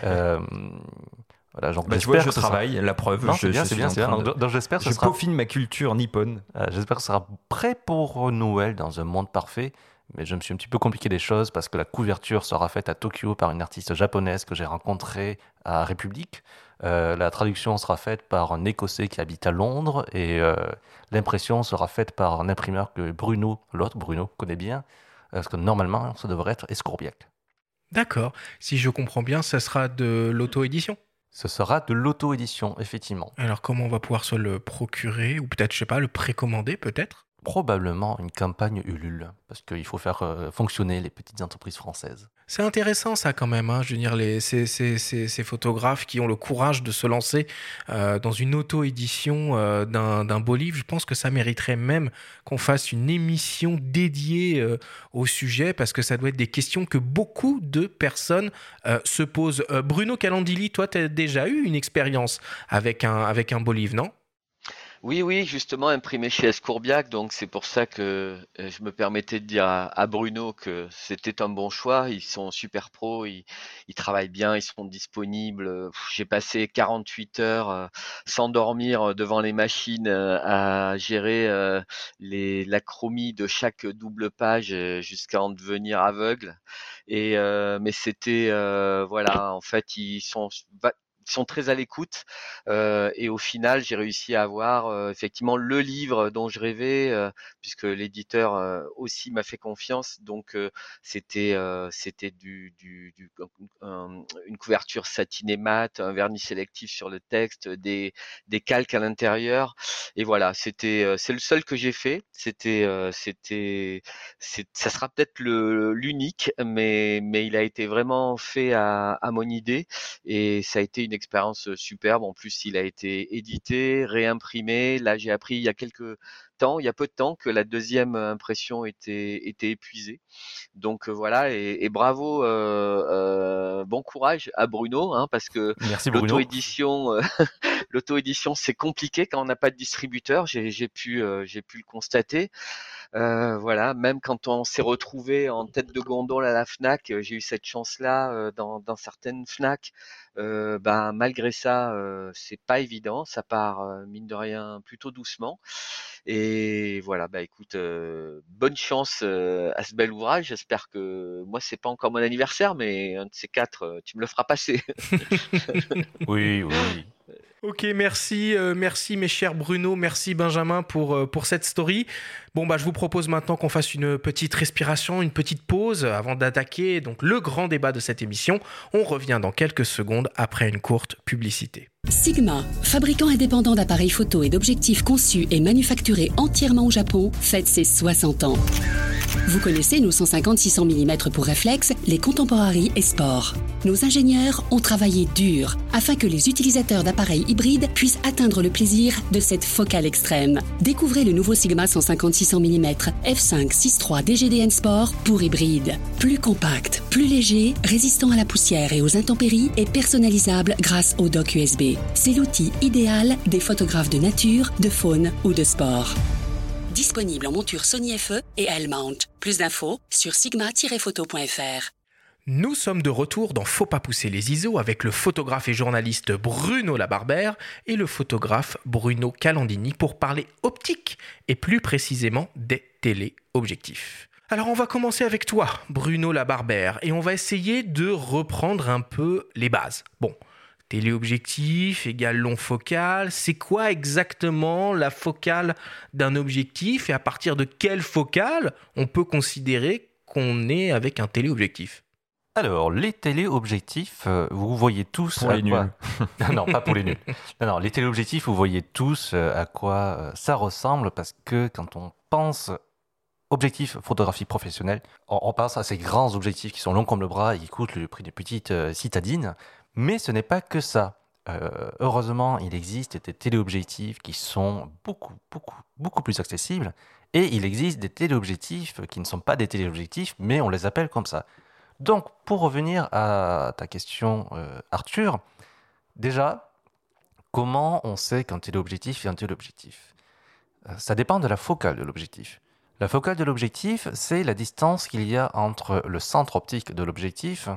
Voilà, genre, bah, tu vois, je travaille, la preuve. c'est bien, c'est bien, c'est bien. Donc, j'espère que je peaufine ma culture nippone. Euh, j'espère que ce sera prêt pour Noël dans un monde parfait. Mais je me suis un petit peu compliqué les choses parce que la couverture sera faite à Tokyo par une artiste japonaise que j'ai rencontrée à République. Euh, la traduction sera faite par un Écossais qui habite à Londres et euh, l'impression sera faite par un imprimeur que Bruno, l'autre Bruno, connaît bien. Parce que normalement, ça devrait être Escourbiac. D'accord. Si je comprends bien, ça sera de l'auto-édition ce sera de l'auto-édition, effectivement. Alors comment on va pouvoir se le procurer ou peut-être, je sais pas, le précommander peut-être? Probablement une campagne Ulule, parce qu'il faut faire euh, fonctionner les petites entreprises françaises. C'est intéressant ça quand même, hein. je veux dire, les, ces, ces, ces, photographes qui ont le courage de se lancer euh, dans une auto-édition euh, d'un beau livre, je pense que ça mériterait même qu'on fasse une émission dédiée au sujet, parce que ça doit être des questions que beaucoup de personnes se posent. Bruno Calandili, toi, tu as déjà eu une expérience avec un, avec un beau livre, non? Oui, oui, justement imprimé chez Escourbiac, donc c'est pour ça que euh, je me permettais de dire à, Bruno que c'était un bon choix. Ils sont super pros, ils, travaillent bien, ils seront disponibles. J'ai passé 48 heures euh, sans dormir euh, devant les machines à gérer les l'acromie de chaque double page jusqu'à en devenir aveugle. Mais c'était voilà, en fait, ils sont sont très à l'écoute. Euh, et au final, j'ai réussi à avoir euh, effectivement le livre dont je rêvais, euh, puisque l'éditeur aussi m'a fait confiance. Donc c'était c'était du, du, du une couverture satinée mat, un vernis sélectif sur le texte, des, des calques à l'intérieur. Et voilà, c'était c'est le seul que j'ai fait. C'était c'était ça sera peut-être le l'unique, mais mais il a été vraiment fait à, à mon idée et ça a été une expérience superbe. En plus, il a été édité, réimprimé. Là, j'ai appris il y a quelques temps, il y a peu de temps, que la deuxième impression était, était épuisée. Donc voilà, et, bravo, bon courage à Bruno, hein, parce que l'auto-édition, l'auto-édition, c'est compliqué quand on n'a pas de distributeur. J'ai pu, j'ai pu le constater. Euh, voilà, même quand on s'est retrouvé en tête de gondole à la Fnac, j'ai eu cette chance-là dans, dans, certaines Fnac. Euh, ben malgré ça, c'est pas évident. Ça part mine de rien plutôt doucement. Et voilà, bah écoute, bonne chance à ce bel ouvrage. J'espère que moi c'est pas encore mon anniversaire, mais un de ces quatre, tu me le feras passer. oui, oui. Ok, merci, euh, merci mes chers Bruno, merci Benjamin pour, euh, pour cette story. Bon, bah, je vous propose maintenant qu'on fasse une petite respiration, une petite pause avant d'attaquer donc le grand débat de cette émission. On revient dans quelques secondes après une courte publicité. Sigma, fabricant indépendant d'appareils photo et d'objectifs conçus et manufacturés entièrement au Japon, fête ses 60 ans. Vous connaissez nos 150-600 mm pour réflexe, les contemporaries et sport. Nos ingénieurs ont travaillé dur afin que les utilisateurs d'appareils hybrides puissent atteindre le plaisir de cette focale extrême. Découvrez le nouveau Sigma 150-600 mm f5 6.3 DGDN Sport pour hybride. Plus compact, plus léger, résistant à la poussière et aux intempéries et personnalisable grâce au dock USB. C'est l'outil idéal des photographes de nature, de faune ou de sport. Disponible en monture Sony FE et L-mount. Plus d'infos sur sigma-photo.fr. Nous sommes de retour dans Faut pas pousser les ISO avec le photographe et journaliste Bruno Labarbère et le photographe Bruno Calandini pour parler optique et plus précisément des téléobjectifs. Alors on va commencer avec toi, Bruno Labarbère, et on va essayer de reprendre un peu les bases. Bon, téléobjectif égale long focal, c'est quoi exactement la focale d'un objectif et à partir de quelle focale on peut considérer qu'on est avec un téléobjectif? Alors, les téléobjectifs, euh, vous voyez tous pour les nuls. non, pas pour les nuls. Non, les téléobjectifs, vous voyez tous euh, à quoi euh, ça ressemble parce que quand on pense objectif photographie professionnelle, on, pense à ces grands objectifs qui sont longs comme le bras et qui coûtent le prix de petites citadines. Mais ce n'est pas que ça. heureusement, il existe des téléobjectifs qui sont beaucoup, beaucoup, beaucoup plus accessibles. Et il existe des téléobjectifs qui ne sont pas des téléobjectifs, mais on les appelle comme ça. Donc, pour revenir à ta question, euh, Arthur, déjà, comment on sait qu'un téléobjectif est un téléobjectif euh, Ça dépend de la focale de l'objectif. La focale de l'objectif, c'est la distance qu'il y a entre le centre optique de l'objectif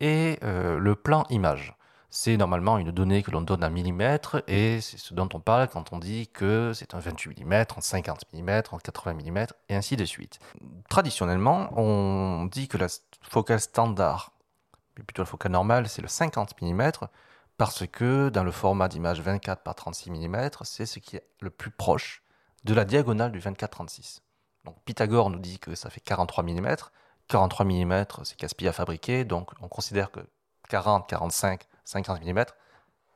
et euh, le plan image c'est normalement une donnée que l'on donne en millimètres et c'est ce dont on parle quand on dit que c'est un 28 mm, en 50 mm, en 80 mm et ainsi de suite. Traditionnellement, on dit que la focale standard, mais plutôt la focale normale, c'est le 50 mm parce que dans le format d'image 24 par 36 mm, c'est ce qui est le plus proche de la diagonale du 24-36. Donc Pythagore nous dit que ça fait 43 mm. 43 mm, c'est casse-pied à fabriquer, donc on considère que 40, 45, 50 mm,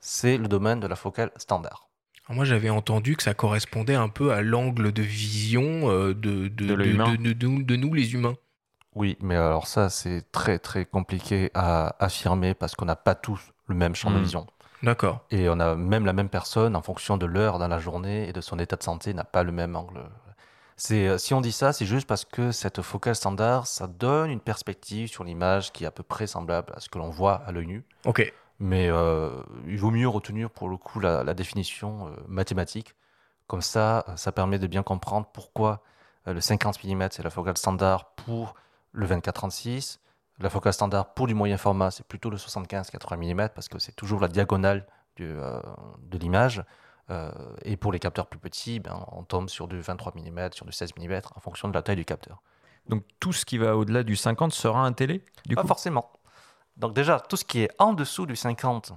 c'est le domaine de la focale standard. moi, j'avais entendu que ça correspondait un peu à l'angle de vision euh, de, de, de, nous, les humains. Oui, mais alors ça, c'est très très compliqué à affirmer parce qu'on n'a pas tous le même champ de hmm. vision. D'accord. Et on a même la même personne, en fonction de l'heure dans la journée et de son état de santé, n'a pas le même angle. C'est, euh, si on dit ça, c'est juste parce que cette focale standard, ça donne une perspective sur l'image qui est à peu près semblable à ce que l'on voit à l'œil nu. Ok. Mais euh, il vaut mieux retenir pour le coup la, définition euh, mathématique. Comme ça, euh, ça permet de bien comprendre pourquoi le 50 mm c'est la focale standard pour le 24-36. La focale standard pour du moyen format, c'est plutôt le 75-80 mm parce que c'est toujours la diagonale de l'image. et pour les capteurs plus petits, ben, on tombe sur du 23 mm, sur du 16 mm en fonction de la taille du capteur. Donc tout ce qui va au-delà du 50 sera un télé du Pas forcément. Donc déjà, tout ce qui est en dessous du 50,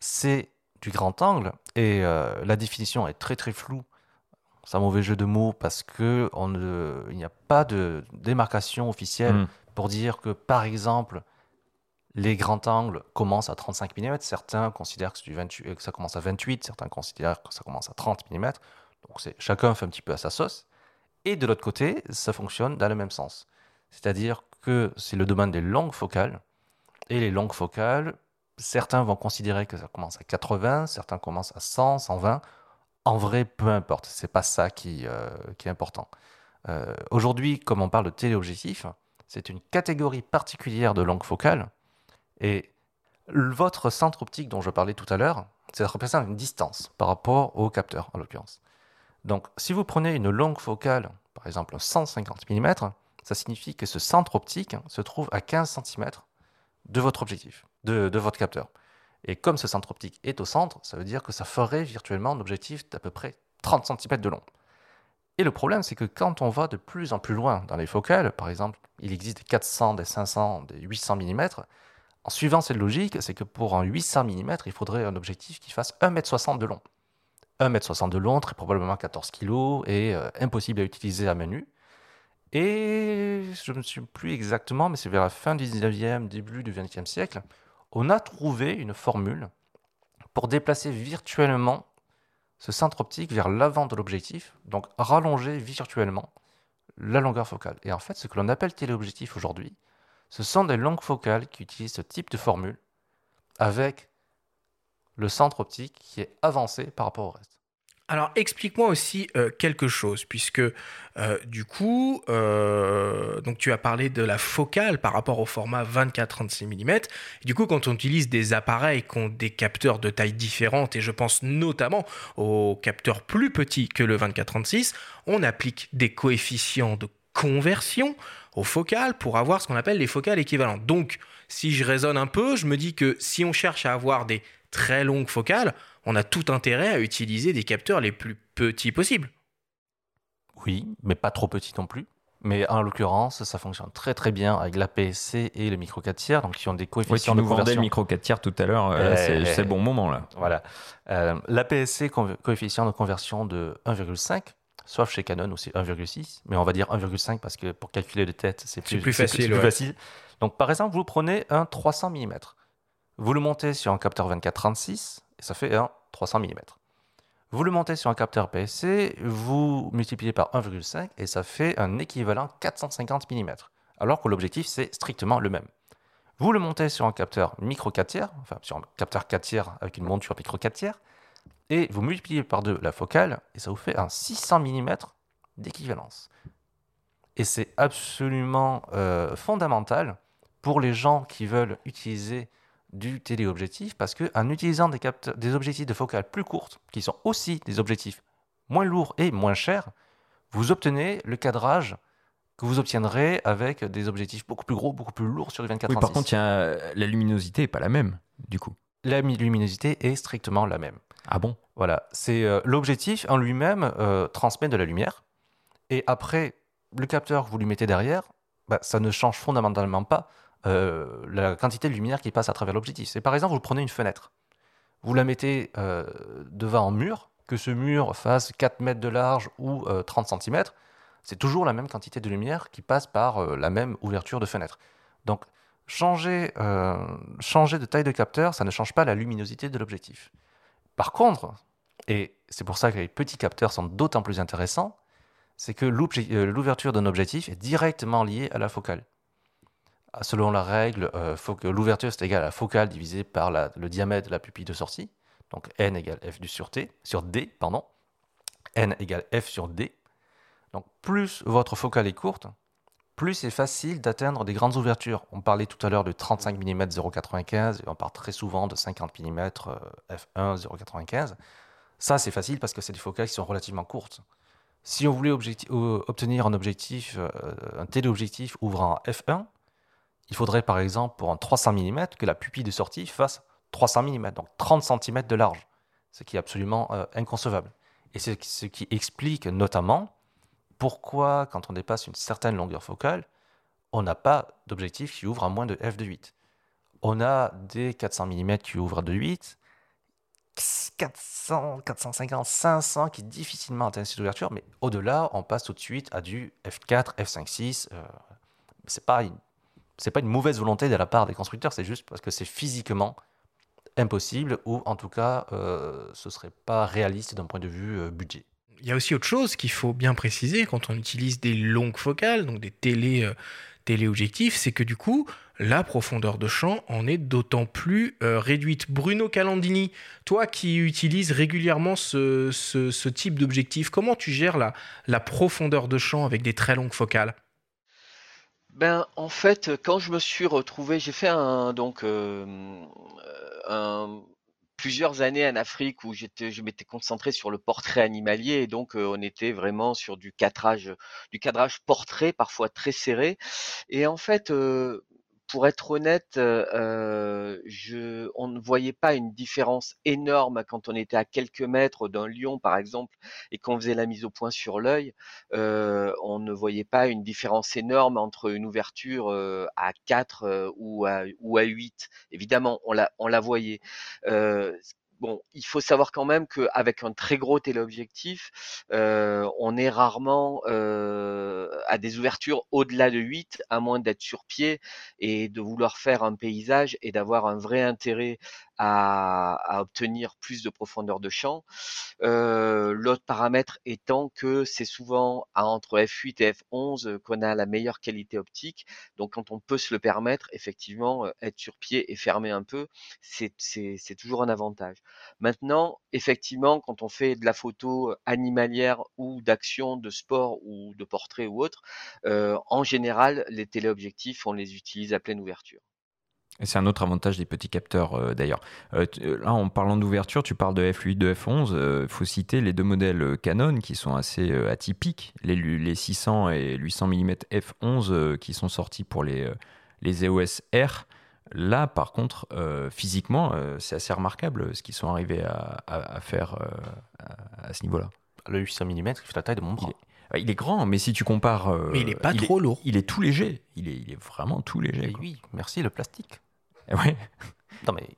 c'est du grand angle. Et euh, la définition est très très floue. C'est un mauvais jeu de mots parce qu'il n'y a pas de démarcation officielle hmm. pour dire que, par exemple, les grands angles commencent à 35 mm. Certains considèrent que, du que, ça commence à 28, certains considèrent que ça commence à 30 mm. Donc chacun fait un petit peu à sa sauce. Et de l'autre côté, ça fonctionne dans le même sens. C'est-à-dire que c'est le domaine des longues focales et les longues focales, certains vont considérer que ça commence à 80, certains commencent à 100, 120. En vrai, peu importe, c'est pas ça qui, euh, est important. Euh, aujourd'hui, comme on parle de téléobjectif, c'est une catégorie particulière de longue focale. Et votre centre optique dont je parlais tout à l'heure, ça représente une distance par rapport au capteur, en l'occurrence. Donc, si vous prenez une longue focale, par exemple 150 mm, ça signifie que ce centre optique se trouve à 15 cm de votre objectif, de, de votre capteur. Et comme ce centre optique est au centre, ça veut dire que ça ferait virtuellement un objectif d'à peu près 30 cm de long. Et le problème, c'est que quand on va de plus en plus loin dans les focales, par exemple, il existe des 400, des 500, des 800 mm, en suivant cette logique, c'est que pour un 800 mm, il faudrait un objectif qui fasse 1,60 m de long. 1,60 m de long, très probablement 14 kg, et euh, impossible à utiliser à main. Et je ne me souviens plus exactement, mais c'est vers la fin du 19e, début du 20e siècle, on a trouvé une formule pour déplacer virtuellement ce centre optique vers l'avant de l'objectif, donc rallonger virtuellement la longueur focale. Et en fait, ce que l'on appelle téléobjectif aujourd'hui, ce sont des longues focales qui utilisent ce type de formule avec le centre optique qui est avancé par rapport au reste. Alors explique-moi aussi euh, quelque chose, puisque euh, du coup, euh, tu as parlé de la focale par rapport au format 24-36 mm. du coup, quand on utilise des appareils qui ont des capteurs de taille différente, et je pense notamment aux capteurs plus petits que le 24-36, on applique des coefficients de conversion aux focales pour avoir ce qu'on appelle les focales équivalentes. Donc, si je raisonne un peu, je me dis que si on cherche à avoir des très longues focales, on a tout intérêt à utiliser des capteurs les plus petits possibles. Oui, mais pas trop petits non plus. Mais en l'occurrence, ça fonctionne très très bien avec l'APS-C et le micro 4 tiers, donc qui ont des coefficients oui, tu nous de vendais le micro 4 tiers tout à l'heure, euh, eh, c'est le bon moment là. Voilà. Euh, L'APS-C, coefficient de conversion de 1,5, sauf chez Canon où c'est 1,6, mais on va dire 1,5 parce que pour calculer de tête, c'est plus, plus, facile, plus facile. Donc par exemple, vous prenez un 300 mm. Vous le montez sur un capteur 24-36 et ça fait un 300 mm. Vous le montez sur un capteur PSC, vous multipliez par 1,5 et ça fait un équivalent 450 mm. Alors que l'objectif c'est strictement le même. Vous le montez sur un capteur micro 4 tiers, enfin sur un capteur 4 tiers avec une monture micro 4 tiers, et vous multipliez par 2 la focale et ça vous fait un 600 mm d'équivalence. Et c'est absolument euh, fondamental pour les gens qui veulent utiliser du téléobjectif parce qu'en utilisant des, des objectifs de focale plus courtes, qui sont aussi des objectifs moins lourds et moins chers, vous obtenez le cadrage que vous obtiendrez avec des objectifs beaucoup plus gros, beaucoup plus lourds sur le 24 Oui, par contre, la luminosité n'est pas la même, du coup. La luminosité est strictement la même. Ah bon? Voilà, c'est euh, l'objectif en lui-même euh, transmet de la lumière, et après, le capteur que vous lui mettez derrière, bah, ça ne change fondamentalement pas euh, la quantité de lumière qui passe à travers l'objectif. C'est par exemple, vous prenez une fenêtre, vous la mettez euh, devant un mur, que ce mur fasse 4 mètres de large ou 30 euh, cm, c'est toujours la même quantité de lumière qui passe par la même ouverture de fenêtre. Donc, changer de taille de capteur, ça ne change pas la luminosité de l'objectif. Par contre, et c'est pour ça que les petits capteurs sont d'autant plus intéressants, c'est que l'ouverture d'un objectif est directement liée à la focale selon la règle, euh, l'ouverture est égale à la focale divisée par le diamètre de la pupille de sortie. Donc n égale f du sur, t, sur d. Pardon. n égale f sur d. Donc plus votre focale est courte, plus c'est facile d'atteindre des grandes ouvertures. On parlait tout à l'heure de 35 mm 0,95 et on parle très souvent de 50 mm f1 0,95. Ça, c'est facile parce que c'est des focales qui sont relativement courtes. Si on voulait obtenir un objectif, euh, un téléobjectif ouvrant f1, il faudrait par exemple pour un 300 mm que la pupille de sortie fasse 300 mm, donc 30 cm de large, ce qui est absolument euh, inconcevable. Et c'est ce qui explique notamment pourquoi, quand on dépasse une certaine longueur focale, on n'a pas d'objectif qui ouvre à moins de f de 8. On a des 400 mm qui ouvrent à 2,8, 400, 450, 500 qui difficilement atteignent cette ouverture, mais au-delà, on passe tout de suite à du f4, f5, 6. Euh, c'est pas c'est pas une mauvaise volonté de la part des constructeurs, c'est juste parce que c'est physiquement impossible ou en tout cas euh, ce serait pas réaliste d'un point de vue euh, budget. Il y a aussi autre chose qu'il faut bien préciser quand on utilise des longues focales, donc des euh, téléobjectifs, c'est que du coup la profondeur de champ en est d'autant plus euh, réduite. Bruno Calandini, toi qui utilises régulièrement ce, type d'objectif, comment tu gères la profondeur de champ avec des très longues focales? Ben, en fait, quand je me suis retrouvé, j'ai fait un donc euh, plusieurs années en Afrique où j'étais, je m'étais concentré sur le portrait animalier et donc on était vraiment sur du cadrage, du cadrage portrait, parfois très serré. Et en fait, pour être honnête, je, on ne voyait pas une différence énorme quand on était à quelques mètres d'un lion, par exemple, et qu'on faisait la mise au point sur l'œil. on ne voyait pas une différence énorme entre une ouverture à 4 ou à, ou à 8. Évidemment, on la, on la voyait bon, il faut savoir quand même qu'avec un très gros téléobjectif, euh, on est rarement euh, à des ouvertures au-delà de 8, à moins d'être sur pied et de vouloir faire un paysage et d'avoir un vrai intérêt à, obtenir plus de profondeur de champ. Euh, l'autre paramètre étant que c'est souvent entre F8 et F11 qu'on a la meilleure qualité optique. Donc quand on peut se le permettre, effectivement, être sur pied et fermer un peu, c'est toujours un avantage. Maintenant, effectivement, quand on fait de la photo animalière ou d'action, de sport ou de portrait ou autre, en général, les téléobjectifs, on les utilise à pleine ouverture. Et c'est un autre avantage des petits capteurs d'ailleurs. là, en parlant d'ouverture, tu parles de F8, de F11. Il faut citer les deux modèles Canon qui sont assez atypiques, les, les, 600 et 800 mm F11 qui sont sortis pour les, les EOS R. Là, par contre, euh, physiquement, euh, c'est assez remarquable ce qu'ils sont arrivés à, faire euh, à, ce niveau-là. Le 800 mm, il fait la taille de mon bras. Il est, grand, mais si tu compares. mais il n'est pas trop lourd. Il est tout léger. Il est, il est vraiment tout léger. oui, merci le plastique. Ouais. Non, mais.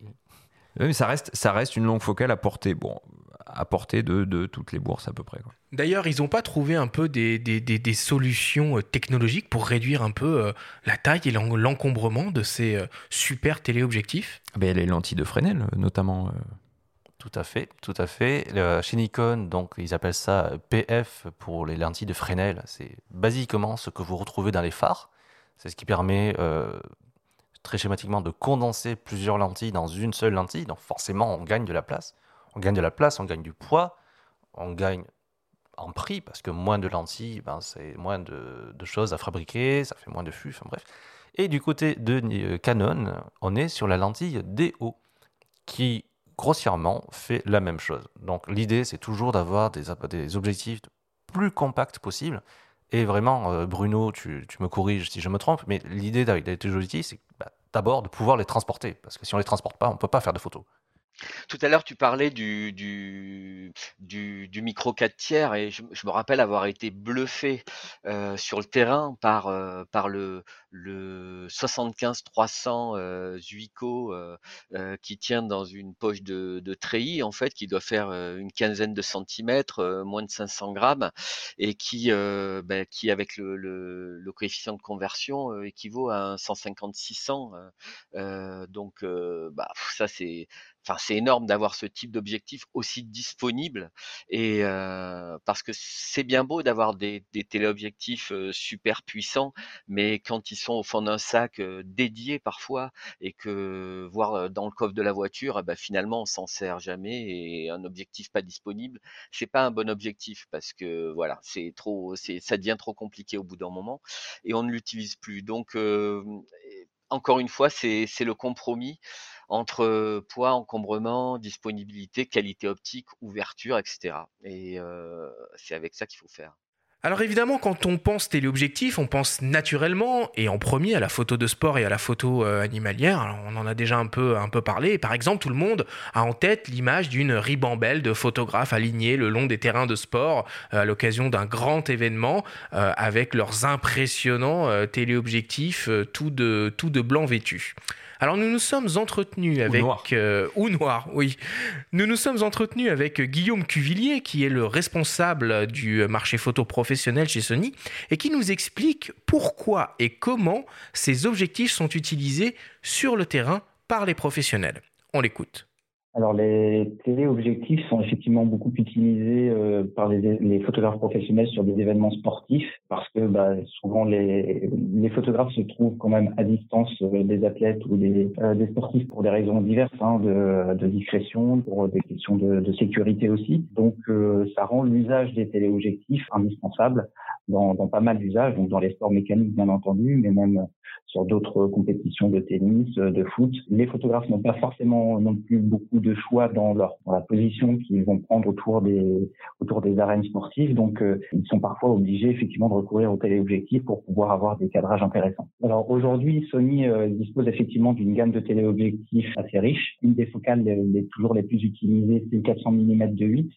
mais ça, reste, ça reste une longue focale à portée. Bon, à portée de, de, toutes les bourses à peu près. D'ailleurs, ils n'ont pas trouvé un peu des, des, des, solutions euh, technologiques pour réduire un peu euh, la taille et l'encombrement de ces euh, super téléobjectifs? Ben, Les lentilles de Fresnel, notamment. Tout à fait, tout à fait. chez Nikon, donc ils appellent ça PF pour les lentilles de Fresnel. C'est basiquement ce que vous retrouvez dans les phares. C'est ce qui permet très schématiquement de condenser plusieurs lentilles dans une seule lentille. Donc forcément, on gagne de la place on gagne de la place, on gagne du poids, on gagne en prix parce que moins de lentilles, ben, c'est moins de, choses à fabriquer, ça fait moins de fûts, enfin bref. Et du côté de euh, Canon, on est sur la lentille DO qui grossièrement fait la même chose. Donc l'idée c'est toujours d'avoir des, des, objectifs plus compacts possible. Et vraiment, euh, Bruno, tu, me corriges si je me trompe, mais l'idée avec des objectifs, c'est bah, d'abord de pouvoir les transporter. Parce que si on les transporte pas, on ne peut pas faire de photos. Tout à l'heure, tu parlais du, du, micro 4 tiers et je, me rappelle avoir été bluffé euh, sur le terrain par, euh, par le, le 75-300 euh, Zuico qui tient dans une poche de, treillis, en fait, qui doit faire une quinzaine de centimètres, moins de 500 grammes, et qui, ben, qui avec le, coefficient de conversion, équivaut à un 150-600. donc, bah, ça, c'est enfin c'est énorme d'avoir ce type d'objectif aussi disponible et parce que c'est bien beau d'avoir des, téléobjectifs super puissants, mais quand ils sont au fond d'un sac dédié parfois et que voir dans le coffre de la voiture, eh ben, finalement on s'en sert jamais et un objectif pas disponible, c'est pas un bon objectif parce que voilà c'est trop, c'est ça devient trop compliqué au bout d'un moment et on ne l'utilise plus. Donc encore une fois, c'est le compromis entre poids, encombrement, disponibilité, qualité optique, ouverture, etc. Et c'est avec ça qu'il faut faire. Alors évidemment, quand on pense téléobjectif, on pense naturellement et en premier à la photo de sport et à la photo animalière. on en a déjà un peu, un peu parlé. Par exemple, tout le monde a en tête l'image d'une ribambelle de photographes alignés le long des terrains de sport à l'occasion d'un grand événement avec leurs impressionnants téléobjectifs tout de, tout de blanc vêtus. Alors nous nous sommes entretenus avec... Ou noir. Euh, ou noir, oui. Nous nous sommes entretenus avec Guillaume Cuvillier, qui est le responsable du marché photo professionnel chez Sony, et qui nous explique pourquoi et comment ces objectifs sont utilisés sur le terrain par les professionnels. On l'écoute. Alors les téléobjectifs sont effectivement beaucoup utilisés euh, par les, photographes professionnels sur des événements sportifs parce que bah, souvent les, les, photographes se trouvent quand même à distance euh, des athlètes ou des, euh, des, sportifs pour des raisons diverses, hein, de, de, discrétion, pour des questions de, de sécurité aussi. Donc ça rend l'usage des téléobjectifs indispensable dans, dans pas mal d'usages, donc dans les sports mécaniques bien entendu, mais même sur d'autres compétitions de tennis, de foot. Les photographes n'ont pas forcément non plus beaucoup de choix dans leur dans la position qu'ils vont prendre autour des autour des arènes sportives, donc ils sont parfois obligés effectivement de recourir au téléobjectif pour pouvoir avoir des cadrages intéressants. Alors aujourd'hui, Sony dispose effectivement d'une gamme de téléobjectifs assez riche. Une des focales les, toujours les plus utilisées, c'est le 400 mm de 8.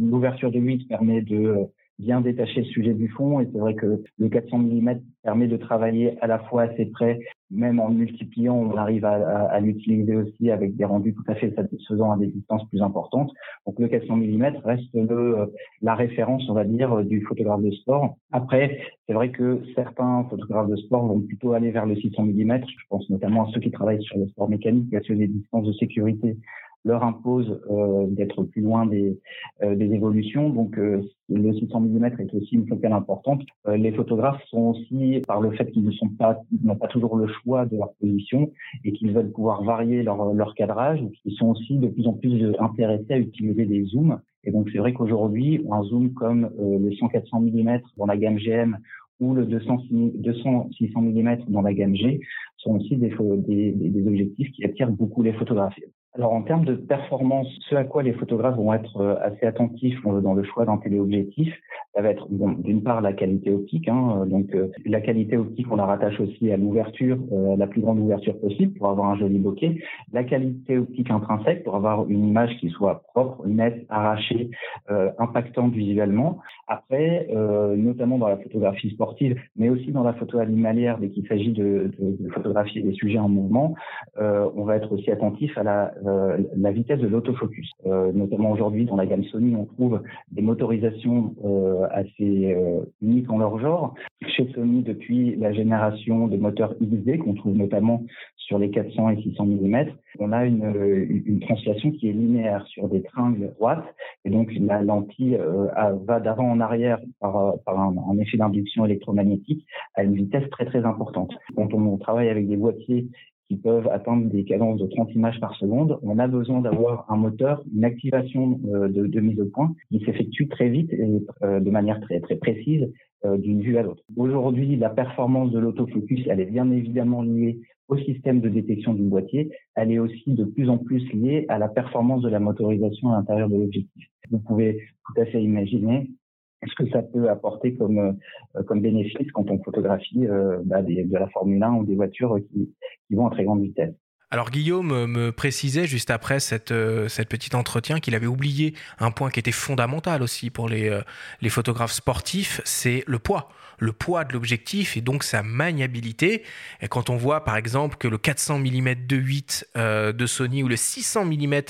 L'ouverture de 8 permet de bien détacher le sujet du fond et c'est vrai que le 400 mm permet de travailler à la fois assez près, même en multipliant, on arrive à, l'utiliser aussi avec des rendus tout à fait satisfaisants à des distances plus importantes. Donc le 400 mm reste le, la référence, on va dire, du photographe de sport. Après, c'est vrai que certains photographes de sport vont plutôt aller vers le 600 mm. Je pense notamment à ceux qui travaillent sur le sport mécanique, à ceux des distances de sécurité leur impose euh, d'être plus loin des, euh, des évolutions. Donc euh, le 600 mm est aussi une focale importante. les photographes sont aussi, par le fait qu'ils ne sont pas, n'ont pas toujours le choix de leur position et qu'ils veulent pouvoir varier leur, leur cadrage, ils sont aussi de plus en plus intéressés à utiliser des zooms. Et donc c'est vrai qu'aujourd'hui, un zoom comme le 100-400 mm dans la gamme GM ou le 200, 200 600 mm dans la gamme G sont aussi des, des, des objectifs qui attirent beaucoup les photographes. Alors en termes de performance, ce à quoi les photographes vont être euh, assez attentifs euh, dans le choix d'un téléobjectif, ça va être bon, d'une part la qualité optique. Hein, donc euh, la qualité optique, on la rattache aussi à l'ouverture, la plus grande ouverture possible pour avoir un joli bokeh. La qualité optique intrinsèque pour avoir une image qui soit propre, nette, arrachée, impactante visuellement. Après, notamment dans la photographie sportive, mais aussi dans la photo animalière, dès qu'il s'agit de, de, de, photographier des sujets en mouvement, on va être aussi attentif à la euh, la vitesse de l'autofocus. Euh, notamment aujourd'hui, dans la gamme Sony, on trouve des motorisations euh, assez uniques en leur genre. Chez Sony, depuis la génération de moteurs XD, qu'on trouve notamment sur les 400 et 600 mm, on a une, translation qui est linéaire sur des tringles droites. Et donc, la lentille va d'avant en arrière par, par un, un effet d'induction électromagnétique à une vitesse très, très importante. Quand on travaille avec des boîtiers qui peuvent atteindre des cadences de 30 images par seconde, on a besoin d'avoir un moteur, une activation euh, de, mise au point qui s'effectue très vite et euh, de manière très, très précise euh, d'une vue à l'autre. Aujourd'hui, la performance de l'autofocus, elle est bien évidemment liée au système de détection du boîtier. Elle est aussi de plus en plus liée à la performance de la motorisation à l'intérieur de l'objectif. Vous pouvez tout à fait imaginer ce que ça peut apporter comme euh, comme bénéfice quand on photographie euh, bah, de la Formule 1 ou des voitures qui, qui vont à très grande vitesse? Alors Guillaume me précisait juste après cette, euh, cette petite entretien qu'il avait oublié un point qui était fondamental aussi pour les, les photographes sportifs, c'est le poids le poids de l'objectif et donc sa maniabilité. Et quand on voit par exemple que le 400 mm de 8 de Sony ou le 600 mm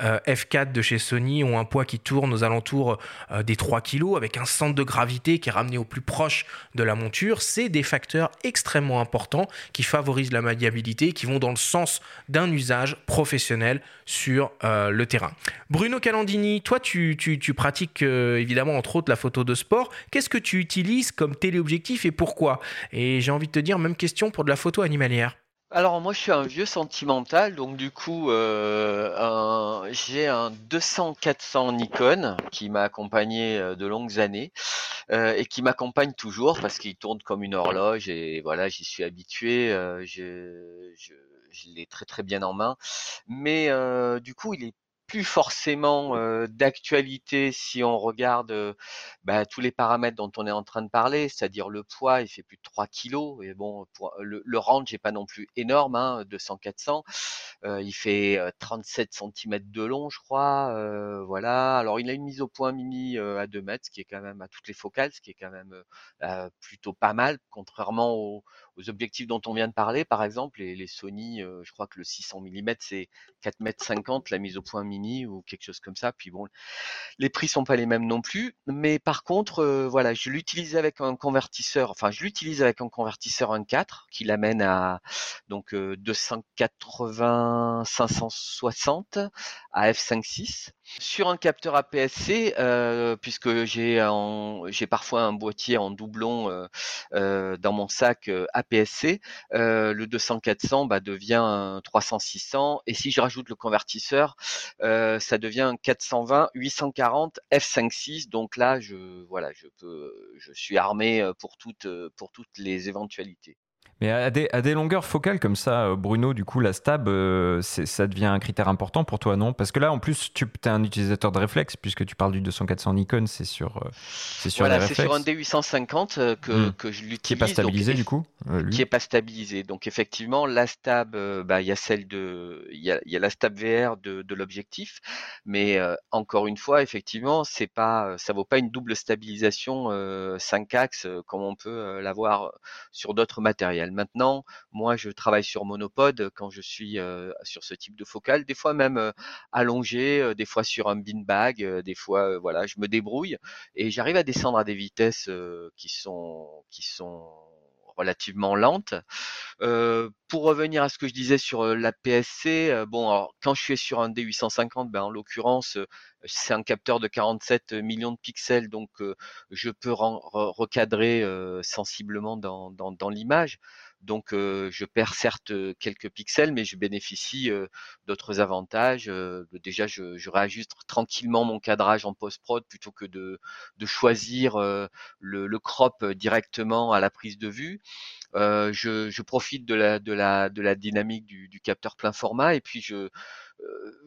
f4 de chez Sony ont un poids qui tourne aux alentours euh, des 3 kg avec un centre de gravité qui est ramené au plus proche de la monture, c'est des facteurs extrêmement importants qui favorisent la maniabilité, qui vont dans le sens d'un usage professionnel sur euh, le terrain. Bruno Calandini, toi tu, pratiques euh, évidemment entre autres la photo de sport. Qu'est-ce que tu utilises comme téléobjectif et pourquoi? Et j'ai envie de te dire, même question pour de la photo animalière. Alors moi je suis un vieux sentimental, donc du coup euh, j'ai un 200-400 Nikon qui m'a accompagné euh, de longues années euh, et qui m'accompagne toujours parce qu'il tourne comme une horloge et voilà j'y suis habitué, je, je, je l'ai très très bien en main. Mais du coup il est plus forcément d'actualité si on regarde bah, tous les paramètres dont on est en train de parler, c'est-à-dire le poids, il fait plus de 3 kilos, et bon, le, range n'est pas non plus énorme, hein, 200-400, il fait 37 cm de long, je crois, voilà. Alors il a une mise au point mini à 2 mètres, ce qui est quand même à toutes les focales, ce qui est quand même plutôt pas mal, contrairement aux, aux objectifs dont on vient de parler, par exemple, les, les Sony, euh, je crois que le 600 mm c'est 4 mètres 50 la mise au point mini ou quelque chose comme ça. Puis bon, les prix sont pas les mêmes non plus, mais par contre, euh, voilà, je l'utilise avec un convertisseur, enfin je l'utilise avec un convertisseur 1.4 qui l'amène à donc 280 euh, 560 à f5.6 sur un capteur APS-C, euh, puisque j'ai parfois un boîtier en doublon euh, euh, dans mon sac APS-C, le 200-400 bah, devient 300-600, et si je rajoute le convertisseur, ça devient 420-840 f5.6. Donc là, je voilà, je peux, je suis armé pour toutes les éventualités. Mais à des, à des, longueurs focales comme ça, euh, Bruno, du coup, la stab, euh, ça devient un critère important pour toi, non? Parce que là, en plus, tu es un utilisateur de réflexe, puisque tu parles du 200-400 Nikon, c'est sur, euh, c'est sur voilà, c'est sur un D850 que, hmm. que je l'utilise. Qui n'est pas stabilisé, du coup Qui n'est pas stabilisé. Donc, effectivement, la stab, bah, il y a celle de. Il y a, y a, la stab VR de, de l'objectif, mais encore une fois, effectivement, c'est pas, ça vaut pas une double stabilisation 5 axes comme on peut l'avoir sur d'autres matériels. Maintenant, moi, je travaille sur monopode quand je suis sur ce type de focale, des fois même allongé, des fois sur un beanbag, des fois, voilà, je me débrouille et j'arrive à descendre à des vitesses qui sont qui sont relativement lentes. pour revenir à ce que je disais sur la PSC, bon, alors, quand je suis sur un D850, ben, en l'occurrence, c'est un capteur de 47 millions de pixels, donc je peux recadrer sensiblement dans, l'image. Donc je perds certes quelques pixels, mais je bénéficie d'autres avantages. déjà, je, réajuste tranquillement mon cadrage en post-prod plutôt que de, choisir le, crop directement à la prise de vue. Je, profite de la dynamique du, du capteur plein format et puis je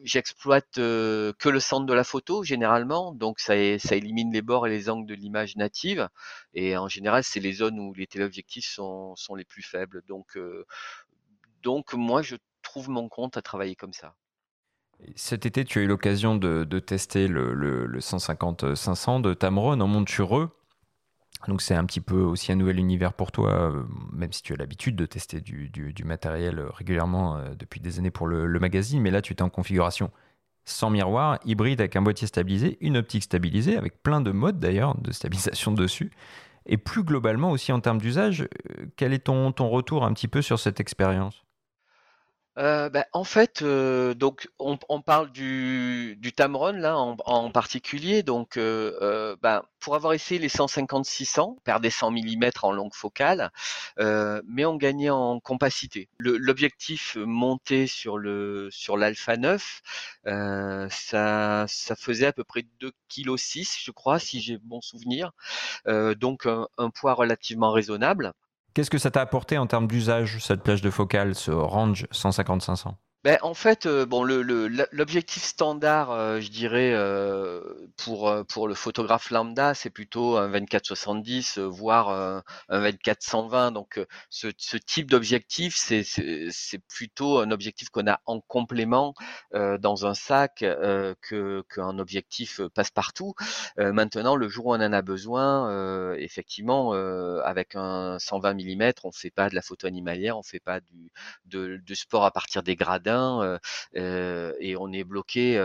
j'exploite que le centre de la photo généralement, donc ça, élimine les bords et les angles de l'image native. Et en général, c'est les zones où les téléobjectifs sont, les plus faibles. Donc, donc moi, je trouve mon compte à travailler comme ça. Cet été, tu as eu l'occasion de, tester le, le, le 150-500 de Tamron en montureux. Donc c'est un petit peu aussi un nouvel univers pour toi, euh, même si tu as l'habitude de tester du, matériel euh, régulièrement euh, depuis des années pour le, magazine, mais là tu es en configuration sans miroir, hybride avec un boîtier stabilisé, une optique stabilisée, avec plein de modes d'ailleurs de stabilisation dessus. Et plus globalement aussi en termes d'usage, quel est ton, ton retour un petit peu sur cette expérience? Bah, en fait, donc on on parle du du Tamron là en en particulier donc ben, pour avoir essayé les 150-600, perdait 100 mm en longue focale, mais on gagnait en compacité. l'objectif monté sur le sur l'Alpha 9, ça ça faisait à peu près 2 kg je crois, si j'ai bon souvenir, donc un poids relativement raisonnable. Qu'est-ce que ça t'a apporté en termes d'usage, cette plage de focale, ce range 150-500 ben, en fait, euh, bon, le, l'objectif standard, euh, je dirais, euh, pour, pour le photographe lambda, c'est plutôt un 24-70, voire un 24-120. Donc, ce, ce type d'objectif, c'est, plutôt un objectif qu'on a en complément dans un sac que qu'un objectif passe-partout. maintenant, le jour où on en a besoin, effectivement, avec un 120 mm, on fait pas de la photo animalière, on fait pas du, de, de sport à partir des gradins et on est bloqué.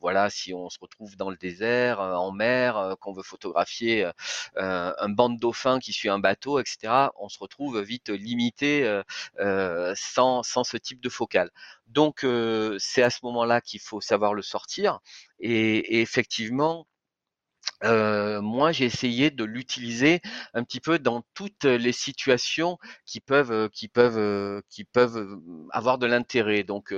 voilà, si on se retrouve dans le désert, en mer, qu'on veut photographier un banc de dauphins qui suit un bateau, etc. On se retrouve vite limité sans, sans ce type de focale. Donc c'est à ce moment-là qu'il faut savoir le sortir. et effectivement, moi, j'ai essayé de l'utiliser un petit peu dans toutes les situations qui peuvent, qui peuvent, qui peuvent avoir de l'intérêt. Donc,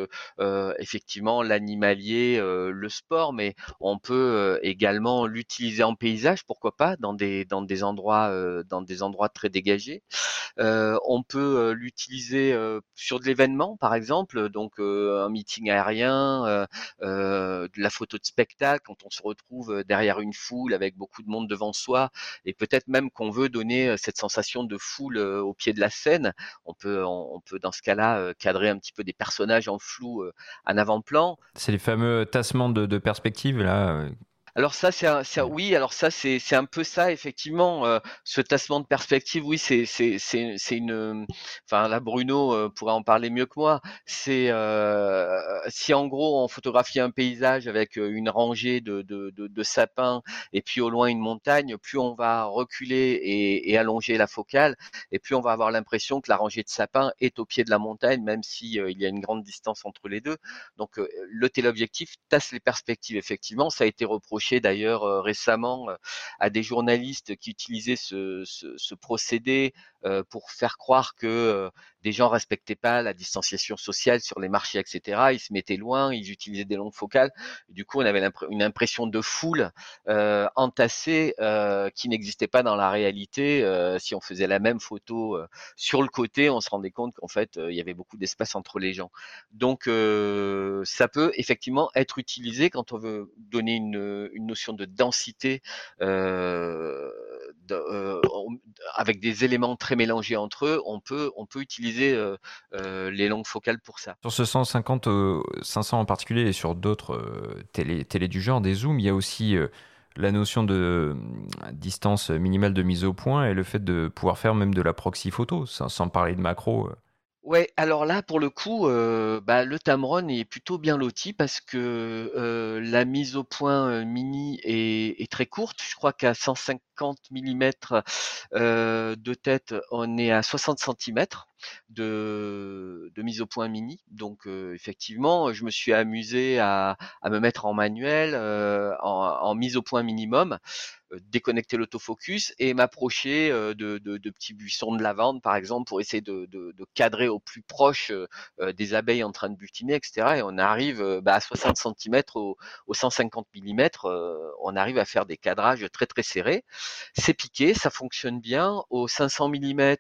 effectivement, l'animalier, le sport, mais on peut également l'utiliser en paysage, pourquoi pas, dans des dans des endroits, dans des endroits très dégagés. on peut l'utiliser sur de l'événement, par exemple, donc un meeting aérien, de la photo de spectacle, quand on se retrouve derrière une foule avec beaucoup de monde devant soi, et peut-être même qu'on veut donner cette sensation de foule au pied de la scène. On peut, on, peut dans ce cas-là cadrer un petit peu des personnages en flou en avant-plan. C'est les fameux tassements de, de perspective là alors ça, c'est oui, alors ça, c'est un peu ça, effectivement. Euh, ce tassement de perspective, oui, c'est c'est une. Enfin, là, Bruno euh, pourrait en parler mieux que moi. C'est euh, si en gros on photographie un paysage avec une rangée de, de, de, sapins et puis au loin une montagne, plus on va reculer et, et allonger la focale, et plus on va avoir l'impression que la rangée de sapins est au pied de la montagne, même si il y a une grande distance entre les deux. Donc le téléobjectif tasse les perspectives. Effectivement, ça a été reproché d'ailleurs récemment à des journalistes qui utilisaient ce, procédé pour faire croire que des gens respectaient pas la distanciation sociale sur les marchés, etc. Ils se mettaient loin, ils utilisaient des longues focales. Du coup, on avait une impression de foule euh, entassée euh, qui n'existait pas dans la réalité. Euh, si on faisait la même photo euh, sur le côté, on se rendait compte qu'en fait, il y avait beaucoup d'espace entre les gens. Donc, ça peut effectivement être utilisé quand on veut donner une, une notion de densité. De, avec des éléments très mélangés entre eux, on peut, on peut utiliser euh, euh, les longues focales pour ça. Sur ce 150, 500 en particulier et sur d'autres euh, télé, télé, du genre, des zooms, il y a aussi la notion de distance minimale de mise au point et le fait de pouvoir faire même de la proxy photo, sans, parler de macro. Ouais, alors là, pour le coup, bah, le Tamron est plutôt bien loti parce que la mise au point mini est, est, très courte. Je crois qu'à 150 mm de tête, on est à 60 cm de, mise au point mini. Donc effectivement, je me suis amusé à, me mettre en manuel, en, en, mise au point minimum, déconnecter l'autofocus et m'approcher de, petits buissons de lavande, par exemple, pour essayer de, de cadrer au plus proche des abeilles en train de butiner, etc. Et on arrive bah, à 60 cm au, au 150 mm, on arrive à faire des cadrages très très serrés. C'est piqué, ça fonctionne bien. Au 500 mm,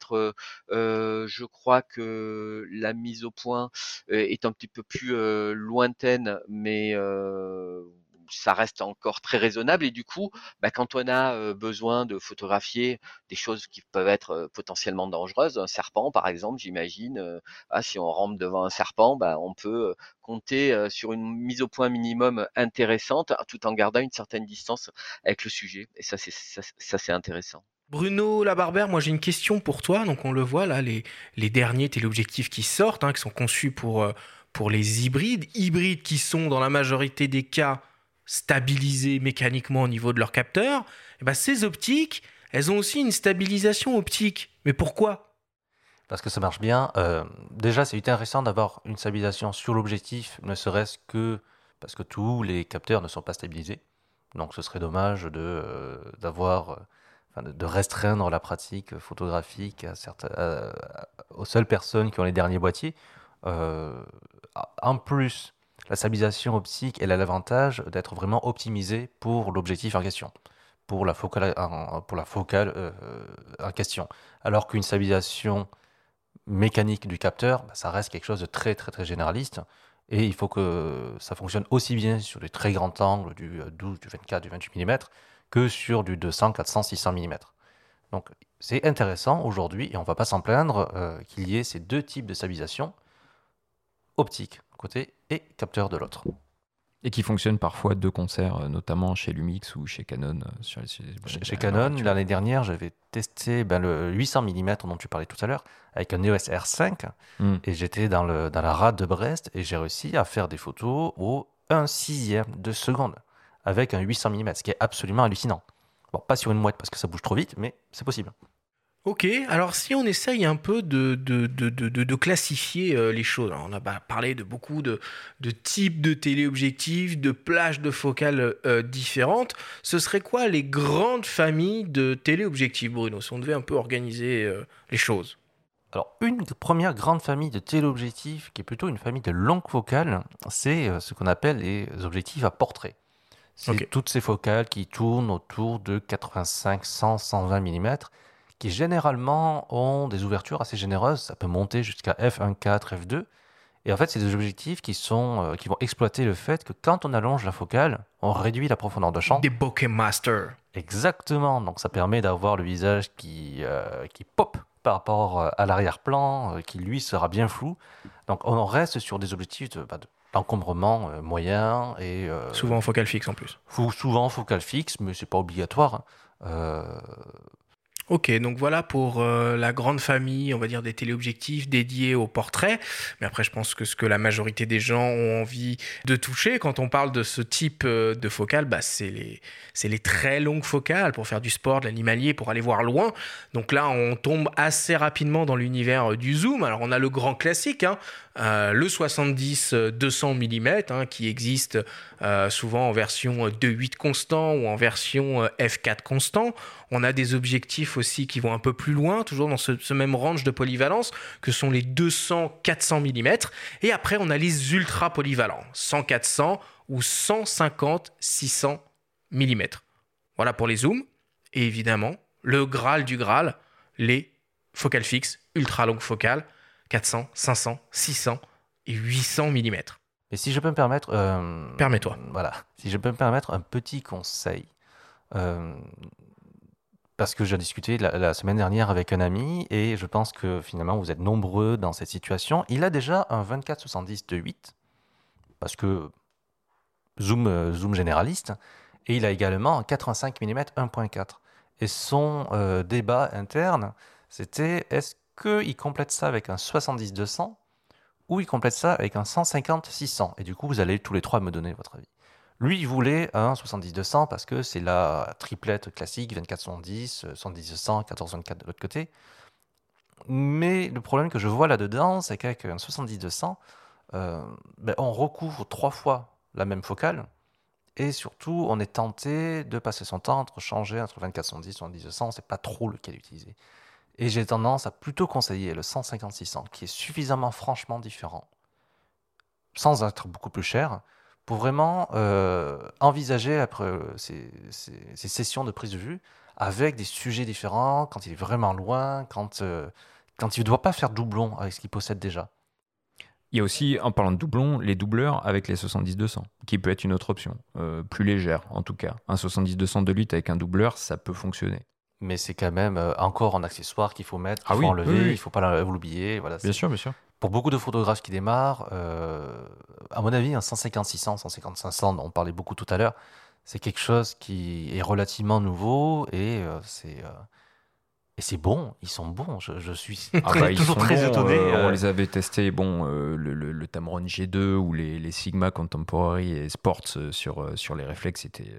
je crois que la mise au point est un petit peu plus lointaine, mais ça reste encore très raisonnable et du coup, bah, quand on a besoin de photographier des choses qui peuvent être potentiellement dangereuses, un serpent par exemple, j'imagine, ah, si on rentre devant un serpent, bah, on peut compter sur une mise au point minimum intéressante tout en gardant une certaine distance avec le sujet et ça c'est intéressant. Bruno Labarbère, moi j'ai une question pour toi. Donc on le voit là, les, les derniers téléobjectifs qui sortent, hein, qui sont conçus pour, pour les hybrides, hybrides qui sont dans la majorité des cas stabilisés mécaniquement au niveau de leur capteur. Eh ben, ces optiques, elles ont aussi une stabilisation optique. Mais pourquoi? Parce que ça marche bien. Euh, déjà, c'est intéressant d'avoir une stabilisation sur l'objectif, ne serait-ce que parce que tous les capteurs ne sont pas stabilisés. Donc ce serait dommage de, euh, d'avoir de restreindre la pratique photographique à aux seules personnes qui ont les derniers boîtiers. Euh, en plus, la stabilisation optique, elle a l'avantage d'être vraiment optimisée pour l'objectif en question, pour la focale, en, euh, en question. Alors qu'une stabilisation mécanique du capteur, bah, ça reste quelque chose de très très très généraliste. Et il faut que ça fonctionne aussi bien sur des très grands angles du 12, du 24, du 28 mm que sur du 200, 400, 600 mm. Donc c'est intéressant aujourd'hui, et on ne va pas s'en plaindre, euh, qu'il y ait ces deux types de stabilisation, optique côté et capteur de l'autre. Et qui fonctionnent parfois de concert, euh, notamment chez Lumix ou chez Canon. Euh, sur chez, Canon, l'année dernière, j'avais testé ben, le 800 mm dont tu parlais tout à l'heure avec un EOS R5 hmm. et j'étais dans, dans la rade de Brest et j'ai réussi à faire des photos au 1 sixième de seconde avec un 800 mm, ce qui est absolument hallucinant. Bon, pas sur une mouette parce que ça bouge trop vite, mais c'est possible. Ok, alors si on essaye un peu de, de, de, de classifier euh, les choses, on a parlé de beaucoup de, types de téléobjectifs, de plages de focales euh, différentes, ce serait quoi les grandes familles de téléobjectifs, Bruno, si on devait un peu organiser euh, les choses? Alors, une première grande famille de téléobjectifs, qui est plutôt une famille de longues focales, c'est ce qu'on appelle les objectifs à portrait. C'est toutes ces focales qui tournent autour de 85, 100, 120 mm, qui généralement ont des ouvertures assez généreuses. Ça peut monter jusqu'à f1.4, f2. Et en fait, c'est des objectifs qui, sont, euh, qui vont exploiter le fait que quand on allonge la focale, on réduit la profondeur de champ. Des bokeh master. Exactement. Donc ça permet d'avoir le visage qui, euh, qui pop par rapport euh, à l'arrière-plan, qui lui sera bien flou. Donc on reste sur des objectifs de, bah, de euh, moyen et euh, souvent en focal fixe en plus. Souvent en focal fixe, mais c'est pas obligatoire. Hein. Euh, Ok, donc voilà pour euh, la grande famille, on va dire, des téléobjectifs dédiés au portrait. Mais après, je pense que ce que la majorité des gens ont envie de toucher quand on parle de ce type euh, de focale, bah, c'est les, très longues focales pour faire du sport, de l'animalier, pour aller voir loin. Donc là, on tombe assez rapidement dans l'univers euh, du zoom. Alors, on a le grand classique, hein, le 70-200 mm, qui existe souvent en version 2.8 constant ou en version f4 constant. On a des objectifs aussi qui vont un peu plus loin, toujours dans ce, même range de polyvalence, que sont les 200-400 mm. Et après, on a les ultra polyvalents, 100-400 ou 150-600 mm. Voilà pour les zooms. Et évidemment, le Graal du Graal, les focales fixes, ultra longues focales, 400, 500, 600 et 800 mm. Et si je peux me permettre... Euh, Permets-toi. Voilà. Si je peux me permettre un petit conseil. Euh, parce que j'ai discuté la, semaine dernière avec un ami et je pense que finalement vous êtes nombreux dans cette situation. Il a déjà un 24-70 de 8 parce que zoom, euh, zoom généraliste et il a également un 85 mm 1.4. Et son euh, débat interne, c'était est-ce qu'il complète ça avec un 70-200 ou il complète ça avec un 150-600 Et du coup, vous allez tous les trois me donner votre avis. Lui, il voulait un 70-200 parce que c'est la triplette classique, 24-70, 70-200, 14-24 de l'autre côté. Mais le problème que je vois là-dedans, c'est qu'avec un 70-200, euh, ben, on recouvre trois fois la même focale. Et surtout, on est tenté de passer son temps entre changer entre 24-70 et 70-200. C'est pas trop lequel utiliser. Et j'ai tendance à plutôt conseiller le 150-600, qui est suffisamment franchement différent, sans être beaucoup plus cher, pour vraiment euh, envisager après euh, ces, sessions de prise de vue avec des sujets différents, quand il est vraiment loin, quand, euh, quand il ne doit pas faire doublon avec ce qu'il possède déjà. Il y a aussi, en parlant de doublon, les doubleurs avec les 70-200, qui peut être une autre option, plus légère en tout cas. Un 70-200 de lutte avec un doubleur, ça peut fonctionner. Mais c'est quand même encore un accessoire qu'il faut mettre, qu'il ah faut enlever, il ne faut pas l'oublier. Voilà, bien sûr, bien sûr pour beaucoup de photographes qui démarrent, euh, à mon avis, un 150-600, 150-500, on parlait beaucoup tout à l'heure, c'est quelque chose qui est relativement nouveau et euh, c'est euh, et c'est bon, ils sont bons. Je, suis ah bah, toujours très étonné. on les avait testés, bon, le, le, Tamron G2 ou les, les, Sigma Contemporary et Sports sur, sur les réflexes, c'était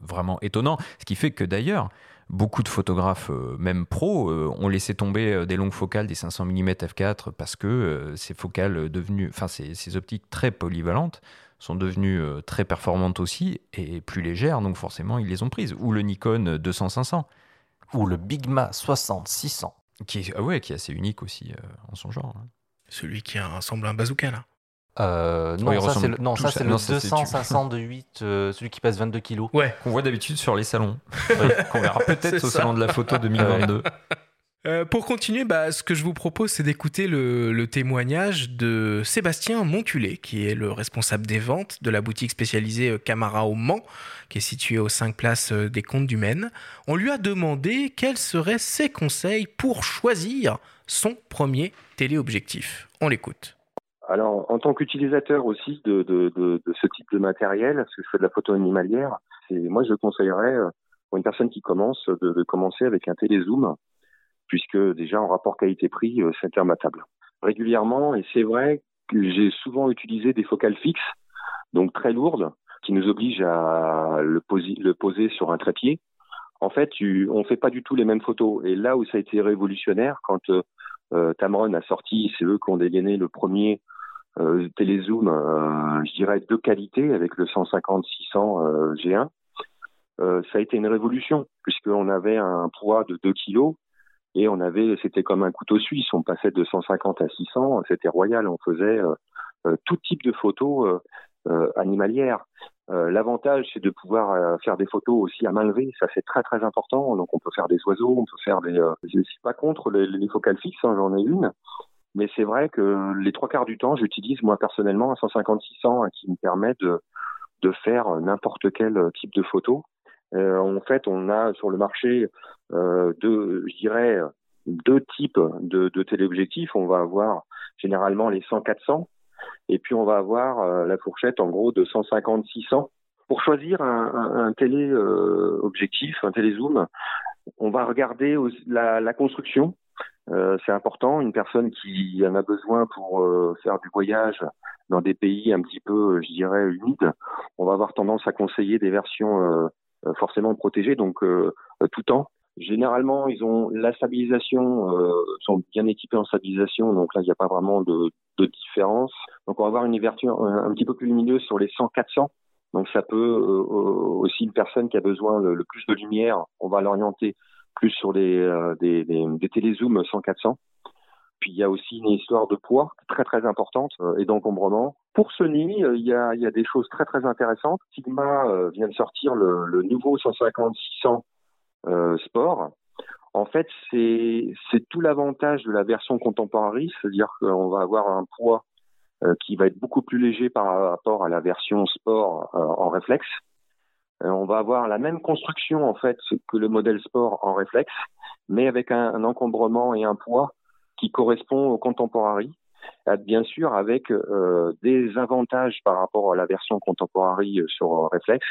vraiment étonnant. Ce qui fait que d'ailleurs, beaucoup de photographes, euh, même pro, euh, ont laissé tomber euh, des longues focales des 500 mm f4 parce que ces focales devenues, enfin ces, optiques très polyvalentes sont devenues très performantes aussi et plus légères, donc forcément ils les ont prises. Ou le Nikon 200-500. Ou le Bigma 60-600. Qui est, ah ouais, qui est assez unique aussi en son genre. Hein. Celui qui ressemble à un bazooka là. Euh, non, ça, c'est le, non, ça, c'est le 200 500 de 8, celui qui pèse 22 kilos. Ouais. Qu'on voit d'habitude sur les salons. Qu'on verra peut-être au salon de la photo 2022. Euh, pour continuer, bah, ce que je vous propose, c'est d'écouter le, témoignage de Sébastien Montulet, qui est le responsable des ventes de la boutique spécialisée euh, Camara au Mans, qui est située aux 5 places euh, des Comptes du Maine. On lui a demandé quels seraient ses conseils pour choisir son premier téléobjectif. On l'écoute. Alors, en tant qu'utilisateur aussi de, de, de, de, ce type de matériel, parce que je fais de la photo animalière, moi je conseillerais euh, pour une personne qui commence de, commencer avec un télézoom, puisque déjà en rapport qualité-prix, euh, c'est intermatable. Régulièrement, et c'est vrai que j'ai souvent utilisé des focales fixes, donc très lourdes, qui nous obligent à le poser, le poser sur un trépied. En fait, tu, on fait pas du tout les mêmes photos. Et là où ça a été révolutionnaire, quand euh, Tamron a sorti, c'est eux qui ont dégainé le premier euh, télézoom, euh, je dirais, de qualité avec le 150-600 euh, G1. ça a été une révolution puisqu'on avait un poids de 2 kilos et on avait, c'était comme un couteau suisse. On passait de 150 à 600, c'était royal. On faisait tout type de photos animalières. L'avantage, c'est de pouvoir faire des photos aussi à main levée. Ça, c'est très très important. Donc, on peut faire des oiseaux, on peut faire des. je ne suis pas contre les, les focales fixes. Hein, J'en ai une, mais c'est vrai que les trois quarts du temps, j'utilise moi personnellement un 150-600 hein, qui me permet de, faire n'importe quel type de photo. Euh, en fait, on a sur le marché euh, deux, je dirais, deux types de, téléobjectifs. On va avoir généralement les 100-400 et puis on va avoir euh, la fourchette en gros de 150-600. Pour choisir un, téléobjectif, un télézoom, on va regarder la construction, euh, c'est important. Une personne qui en a besoin pour euh, faire du voyage dans des pays un petit peu, je dirais, humides, on va avoir tendance à conseiller des versions euh, forcément protégées, donc tout temps. Généralement, ils ont la stabilisation, sont bien équipés en stabilisation, donc là, il n'y a pas vraiment de, de, différence. Donc, on va avoir une version un, petit peu plus lumineuse sur les 100-400. Donc, ça peut aussi une personne qui a besoin le plus de lumière, on va l'orienter plus sur des, des, des, des télézooms 100-400. Puis il y a aussi une histoire de poids très très importante euh, et d'encombrement. Pour Sony, euh, il y a, y a des choses très très intéressantes. Sigma euh, vient de sortir le, le nouveau 150-600 Sport. En fait, c'est tout l'avantage de la version contemporary, c'est-à-dire qu'on va avoir un poids qui va être beaucoup plus léger par rapport à la version Sport en réflexe. On va avoir la même construction en fait que le modèle Sport en réflexe, mais avec un, encombrement et un poids qui correspond au contemporary, euh, bien sûr avec euh, des avantages par rapport à la version contemporary sur Reflex.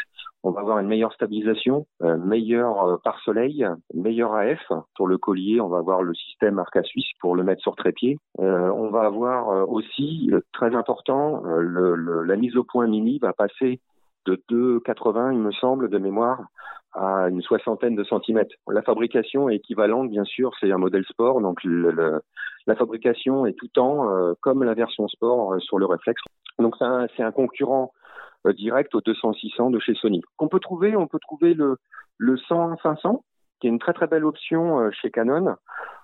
On va avoir une meilleure stabilisation, euh, meilleur par soleil, meilleur AF pour le collier. On va avoir le système Arca Suisse pour le mettre sur trépied. on va avoir aussi très important la mise au point mini va passer de 2,80 il me semble de mémoire à une soixantaine de centimètres. La fabrication est équivalente, bien sûr, c'est un modèle sport, donc la fabrication est tout temps euh, comme la version sport euh, sur le réflexe. Donc c'est un, un, concurrent euh, direct au 200-600 de chez Sony. Qu'on peut trouver, on peut trouver le, le 100-500, qui est une très très belle option chez Canon,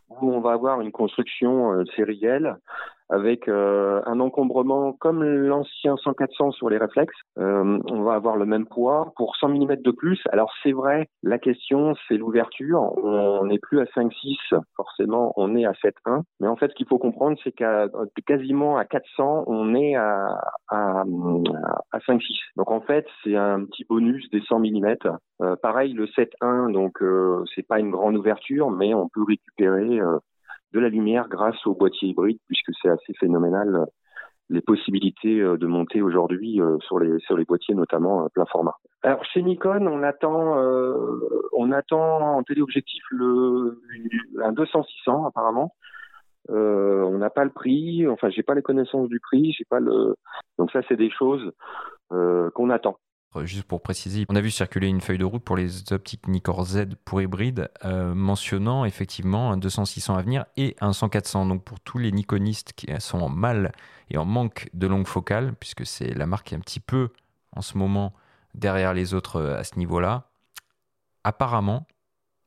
où on va avoir une construction sérielle avec euh, un encombrement comme l'ancien 100-400 sur les réflexes. Euh, on va avoir le même poids pour 100 mm de plus. Alors c'est vrai, la question c'est l'ouverture. On n'est plus à 5-6, forcément on est à 7-1. Mais en fait ce qu'il faut comprendre c'est qu'à quasiment à 400 on est à, à, à 5-6. Donc en fait c'est un petit bonus des 100 mm. Euh, pareil le 7-1 donc euh, c'est pas une grande ouverture mais on peut récupérer euh, de la lumière grâce au boîtier hybride, puisque c'est assez phénoménal euh, les possibilités euh, de monter aujourd'hui euh, sur les sur les boîtiers notamment plein format. Alors chez Nikon, on attend on attend en téléobjectif le un 200-600 apparemment. on n'a pas le prix, enfin j'ai pas les connaissances du prix, j'ai pas le donc ça c'est des choses qu'on attend. Juste pour préciser, on a vu circuler une feuille de route pour les optiques Nikkor Z pour hybride, euh, mentionnant effectivement un 200-600 à venir et un 100-400. Donc pour tous les Nikonistes qui sont en mal et en manque de longue focale, puisque c'est la marque qui est un petit peu en ce moment derrière les autres euh, à ce niveau-là, apparemment,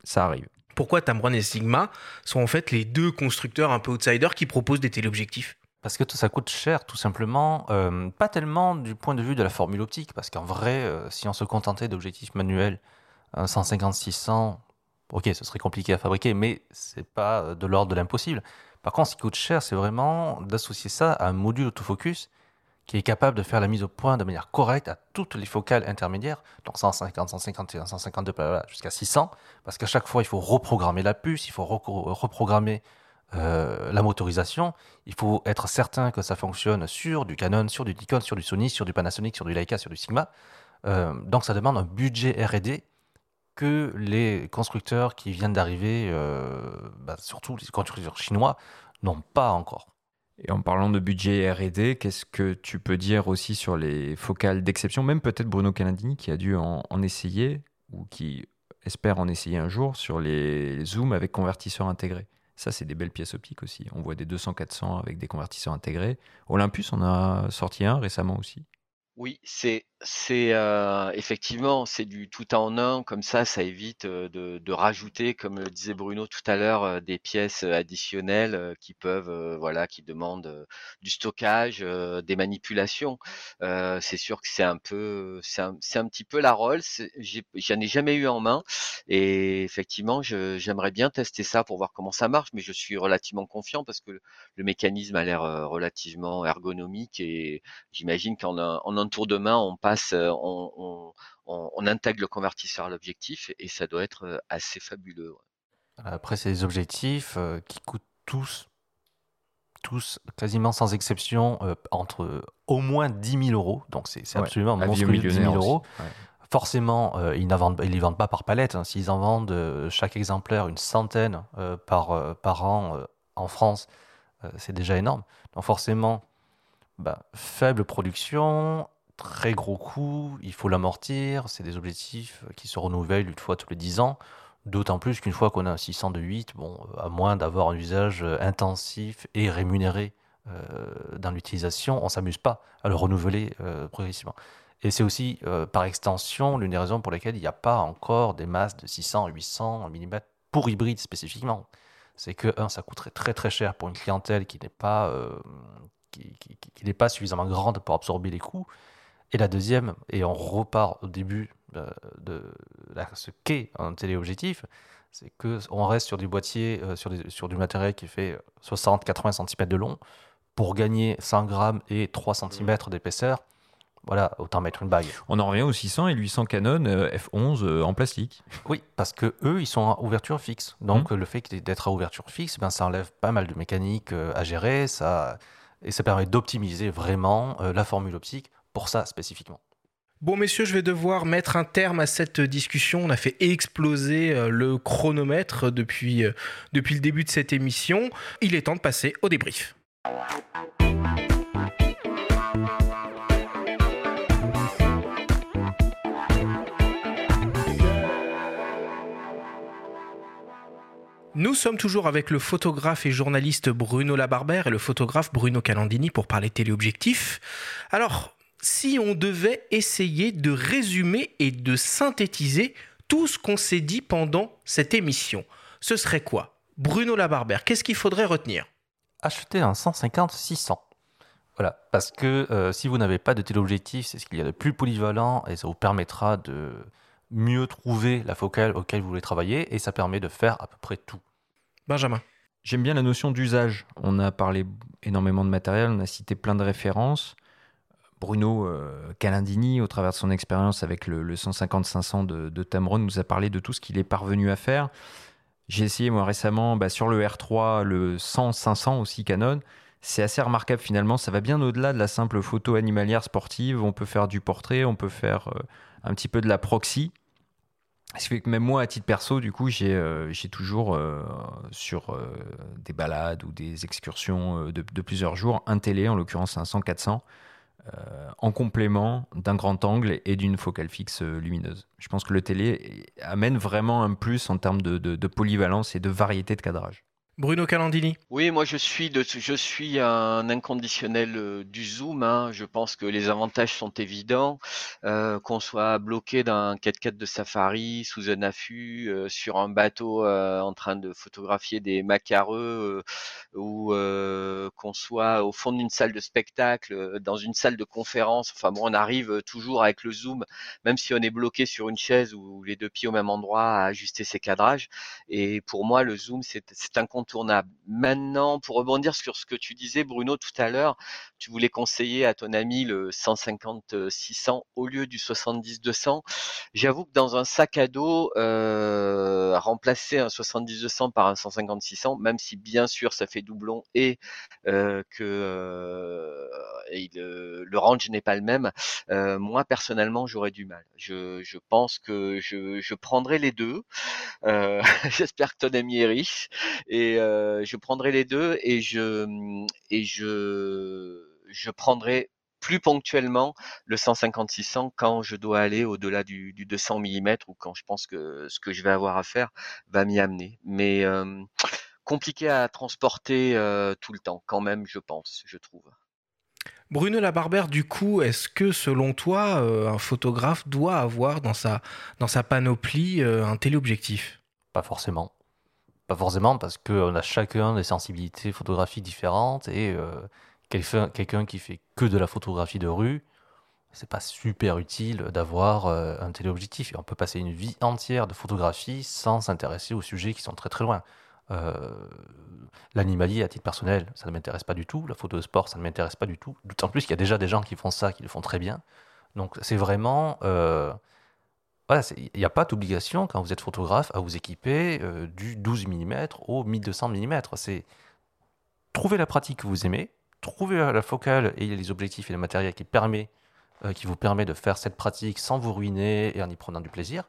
ça arrive. Pourquoi Tamron et Sigma sont en fait les deux constructeurs un peu outsiders qui proposent des téléobjectifs? Parce que ça coûte cher, tout simplement. Euh, pas tellement du point de vue de la formule optique, parce qu'en vrai, euh, si on se contentait d'objectifs manuels 150-600, ok, ce serait compliqué à fabriquer, mais c'est pas euh, de l'ordre de l'impossible. Par contre, ce qui coûte cher, c'est vraiment d'associer ça à un module autofocus qui est capable de faire la mise au point de manière correcte à toutes les focales intermédiaires, donc 150, 151, 152, jusqu'à 600, parce qu'à chaque fois, il faut reprogrammer la puce, il faut reprogrammer euh, la motorisation, il faut être certain que ça fonctionne sur du Canon, sur du Nikon, sur du Sony, sur du Panasonic, sur du Leica, sur du Sigma. Euh, donc ça demande un budget R&D que les constructeurs qui viennent d'arriver, euh, bah, surtout les constructeurs chinois, n'ont pas encore. Et en parlant de budget R&D, qu'est-ce que tu peux dire aussi sur les focales d'exception Même peut-être Bruno Canadini qui a dû en, en, essayer ou qui espère en essayer un jour sur les zooms avec convertisseur intégré. Ça, c'est des belles pièces optiques aussi. On voit des 200-400 avec des convertisseurs intégrés. Olympus en a sorti un récemment aussi. Oui, c'est c'est euh, effectivement c'est du tout en un comme ça, ça évite de, de rajouter, comme le disait Bruno tout à l'heure, des pièces additionnelles qui peuvent voilà qui demandent du stockage, des manipulations. c'est sûr que c'est un peu c'est un, petit peu la Rolls. J'en ai jamais eu en main et effectivement j'aimerais bien tester ça pour voir comment ça marche, mais je suis relativement confiant parce que le, mécanisme a l'air relativement ergonomique et j'imagine qu'en un, en un tour de main on passe, on, intègre le convertisseur à l'objectif et ça doit être assez fabuleux. Après, c'est des objectifs euh, qui coûtent tous, tous, quasiment sans exception, entre au moins 10 000 euros. Donc, c'est absolument monstrueux, 10 000 euros. Forcément, ils ne les vendent pas par palette. Hein. S'ils en vendent chaque exemplaire une centaine par, par an en France, c'est déjà énorme. Donc, forcément, bah, faible production, très gros coût, il faut l'amortir, c'est des objectifs qui se renouvellent une fois tous les 10 ans, d'autant plus qu'une fois qu'on a un 600 de 8, bon, à moins d'avoir un usage intensif et rémunéré euh, dans l'utilisation, on ne s'amuse pas à le renouveler euh, progressivement. Et c'est aussi, euh, par extension, l'une des raisons pour lesquelles il n'y a pas encore des masses de 600 800 mm pour hybride spécifiquement. C'est que, un, ça coûterait très très cher pour une clientèle qui n'est pas, qui, n'est pas suffisamment grande pour absorber les coûts. Et la deuxième, et on repart au début de, de, ce qu'est un téléobjectif, c'est qu'on reste sur du boîtier, sur, sur du matériel qui fait 60-80 cm de long pour gagner 100 grammes et 3 cm d'épaisseur voilà, autant mettre une bague. On en revient aux 600 et 800 Canon euh, F11 euh, en plastique. Oui, parce que eux, ils sont à ouverture fixe. Donc mmh. le fait d'être à ouverture fixe, ben, ça enlève pas mal de mécanique euh, à gérer, ça, et ça permet d'optimiser vraiment la formule optique ça spécifiquement. Bon messieurs, je vais devoir mettre un terme à cette discussion. On a fait exploser le chronomètre depuis, depuis le début de cette émission. Il est temps de passer au débrief. Nous sommes toujours avec le photographe et journaliste Bruno Labarbère et le photographe Bruno Calandini pour parler téléobjectif. Alors, si on devait essayer de résumer et de synthétiser tout ce qu'on s'est dit pendant cette émission, ce serait quoi? Bruno Labarbère, qu'est-ce qu'il faudrait retenir? Acheter un 150-600. Voilà, parce que euh, si vous n'avez pas de téléobjectif, c'est ce qu'il y a de plus polyvalent et ça vous permettra de mieux trouver la focale auquel vous voulez travailler et ça permet de faire à peu près tout. Benjamin. J'aime bien la notion d'usage. On a parlé énormément de matériel, on a cité plein de références. Bruno euh, Calindini, au travers de son expérience avec le, 150-500 de, Tamron, nous a parlé de tout ce qu'il est parvenu à faire. J'ai essayé moi récemment bah, sur le R3, le 100-500 aussi Canon. C'est assez remarquable finalement, ça va bien au-delà de la simple photo animalière sportive. On peut faire du portrait, on peut faire euh, un petit peu de la proxy. Ce fait que même moi, à titre perso, du coup, j'ai euh, toujours sur des balades ou des excursions de, plusieurs jours un télé, en l'occurrence un 100-400, en complément d'un grand angle et d'une focale fixe lumineuse. Je pense que le télé amène vraiment un plus en termes de polyvalence et de variété de cadrage. Bruno Calandini. Oui, moi je suis de, je suis un inconditionnel euh, du zoom. Hein. Je pense que les avantages sont évidents. Euh, qu'on soit bloqué d'un 4x4 de safari sous un affût, euh, sur un bateau en train de photographier des macareux, ou qu'on soit au fond d'une salle de spectacle, dans une salle de conférence. Enfin bon, on arrive toujours avec le zoom, même si on est bloqué sur une chaise ou les deux pieds au même endroit à ajuster ses cadrages. Et pour moi, le zoom, c'est un Maintenant, pour rebondir sur ce que tu disais, Bruno, tout à l'heure, tu voulais conseiller à ton ami le 150-600 au lieu du 70-200. J'avoue que dans un sac à dos, euh, remplacer un 70-200 par un 150-600, même si bien sûr ça fait doublon et euh, que euh, le, range n'est pas le même, moi personnellement j'aurais du mal. Je, pense que je, je prendrai les deux. J'espère que ton ami est riche et je prendrai les deux et je et je je prendrai plus ponctuellement le 150-600 quand je dois aller au-delà du, 200 mm ou quand je pense que ce que je vais avoir à faire va m'y amener. Mais compliqué à transporter tout le temps, quand même, je pense, je trouve. Bruno Labarbère, du coup, est-ce que selon toi, un photographe doit avoir dans sa, dans sa panoplie un téléobjectif? Pas forcément. Pas forcément parce qu'on a chacun des sensibilités photographiques différentes et euh, quelqu'un qui fait que de la photographie de rue, c'est pas super utile d'avoir euh, un téléobjectif. Et on peut passer une vie entière de photographie sans s'intéresser aux sujets qui sont très très loin. Euh, l'animalier, à titre personnel, ça ne m'intéresse pas du tout. La photo de sport, ça ne m'intéresse pas du tout. D'autant plus qu'il y a déjà des gens qui font ça, qui le font très bien. Donc c'est vraiment il n'y a pas d'obligation quand vous êtes photographe à vous équiper euh, du 12 mm au 1200 mm. C'est trouver la pratique que vous aimez, trouver la focale et les objectifs et le matériel qui, permet, euh, qui vous permet de faire cette pratique sans vous ruiner et en y prenant du plaisir.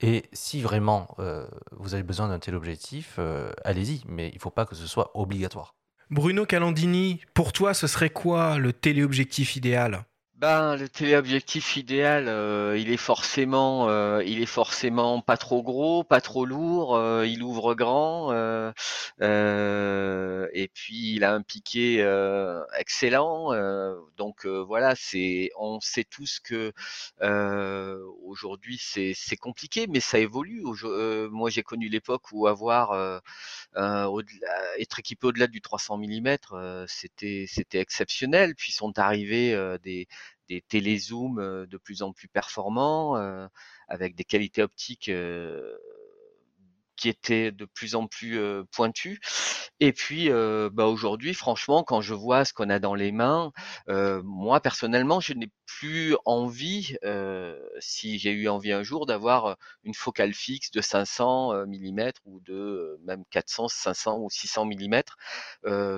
Et si vraiment euh, vous avez besoin d'un tel objectif, allez-y, mais il ne faut pas que ce soit obligatoire. Bruno Calandini, pour toi, ce serait quoi le téléobjectif idéal? Ben, le téléobjectif idéal, euh, il est forcément, euh, il est forcément pas trop gros, pas trop lourd. Euh, il ouvre grand, et puis il a un piqué excellent. donc voilà, c'est, on sait tous que aujourd'hui c'est compliqué, mais ça évolue. moi, j'ai connu l'époque où avoir être équipé au-delà du 300 mm, c'était c'était exceptionnel. Puis sont arrivés des des télézooms de plus en plus performants, avec des qualités optiques qui étaient de plus en plus pointues. Et puis, bah aujourd'hui, franchement, quand je vois ce qu'on a dans les mains, moi personnellement, je n'ai plus envie, si j'ai eu envie un jour, d'avoir une focale fixe de 500 mm ou de même 400, 500 ou 600 mm,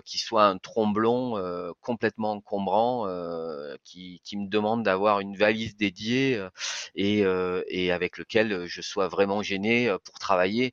qui soit un tromblon complètement encombrant, qui, qui, me demande d'avoir une valise dédiée et, et avec lequel je sois vraiment gêné pour travailler.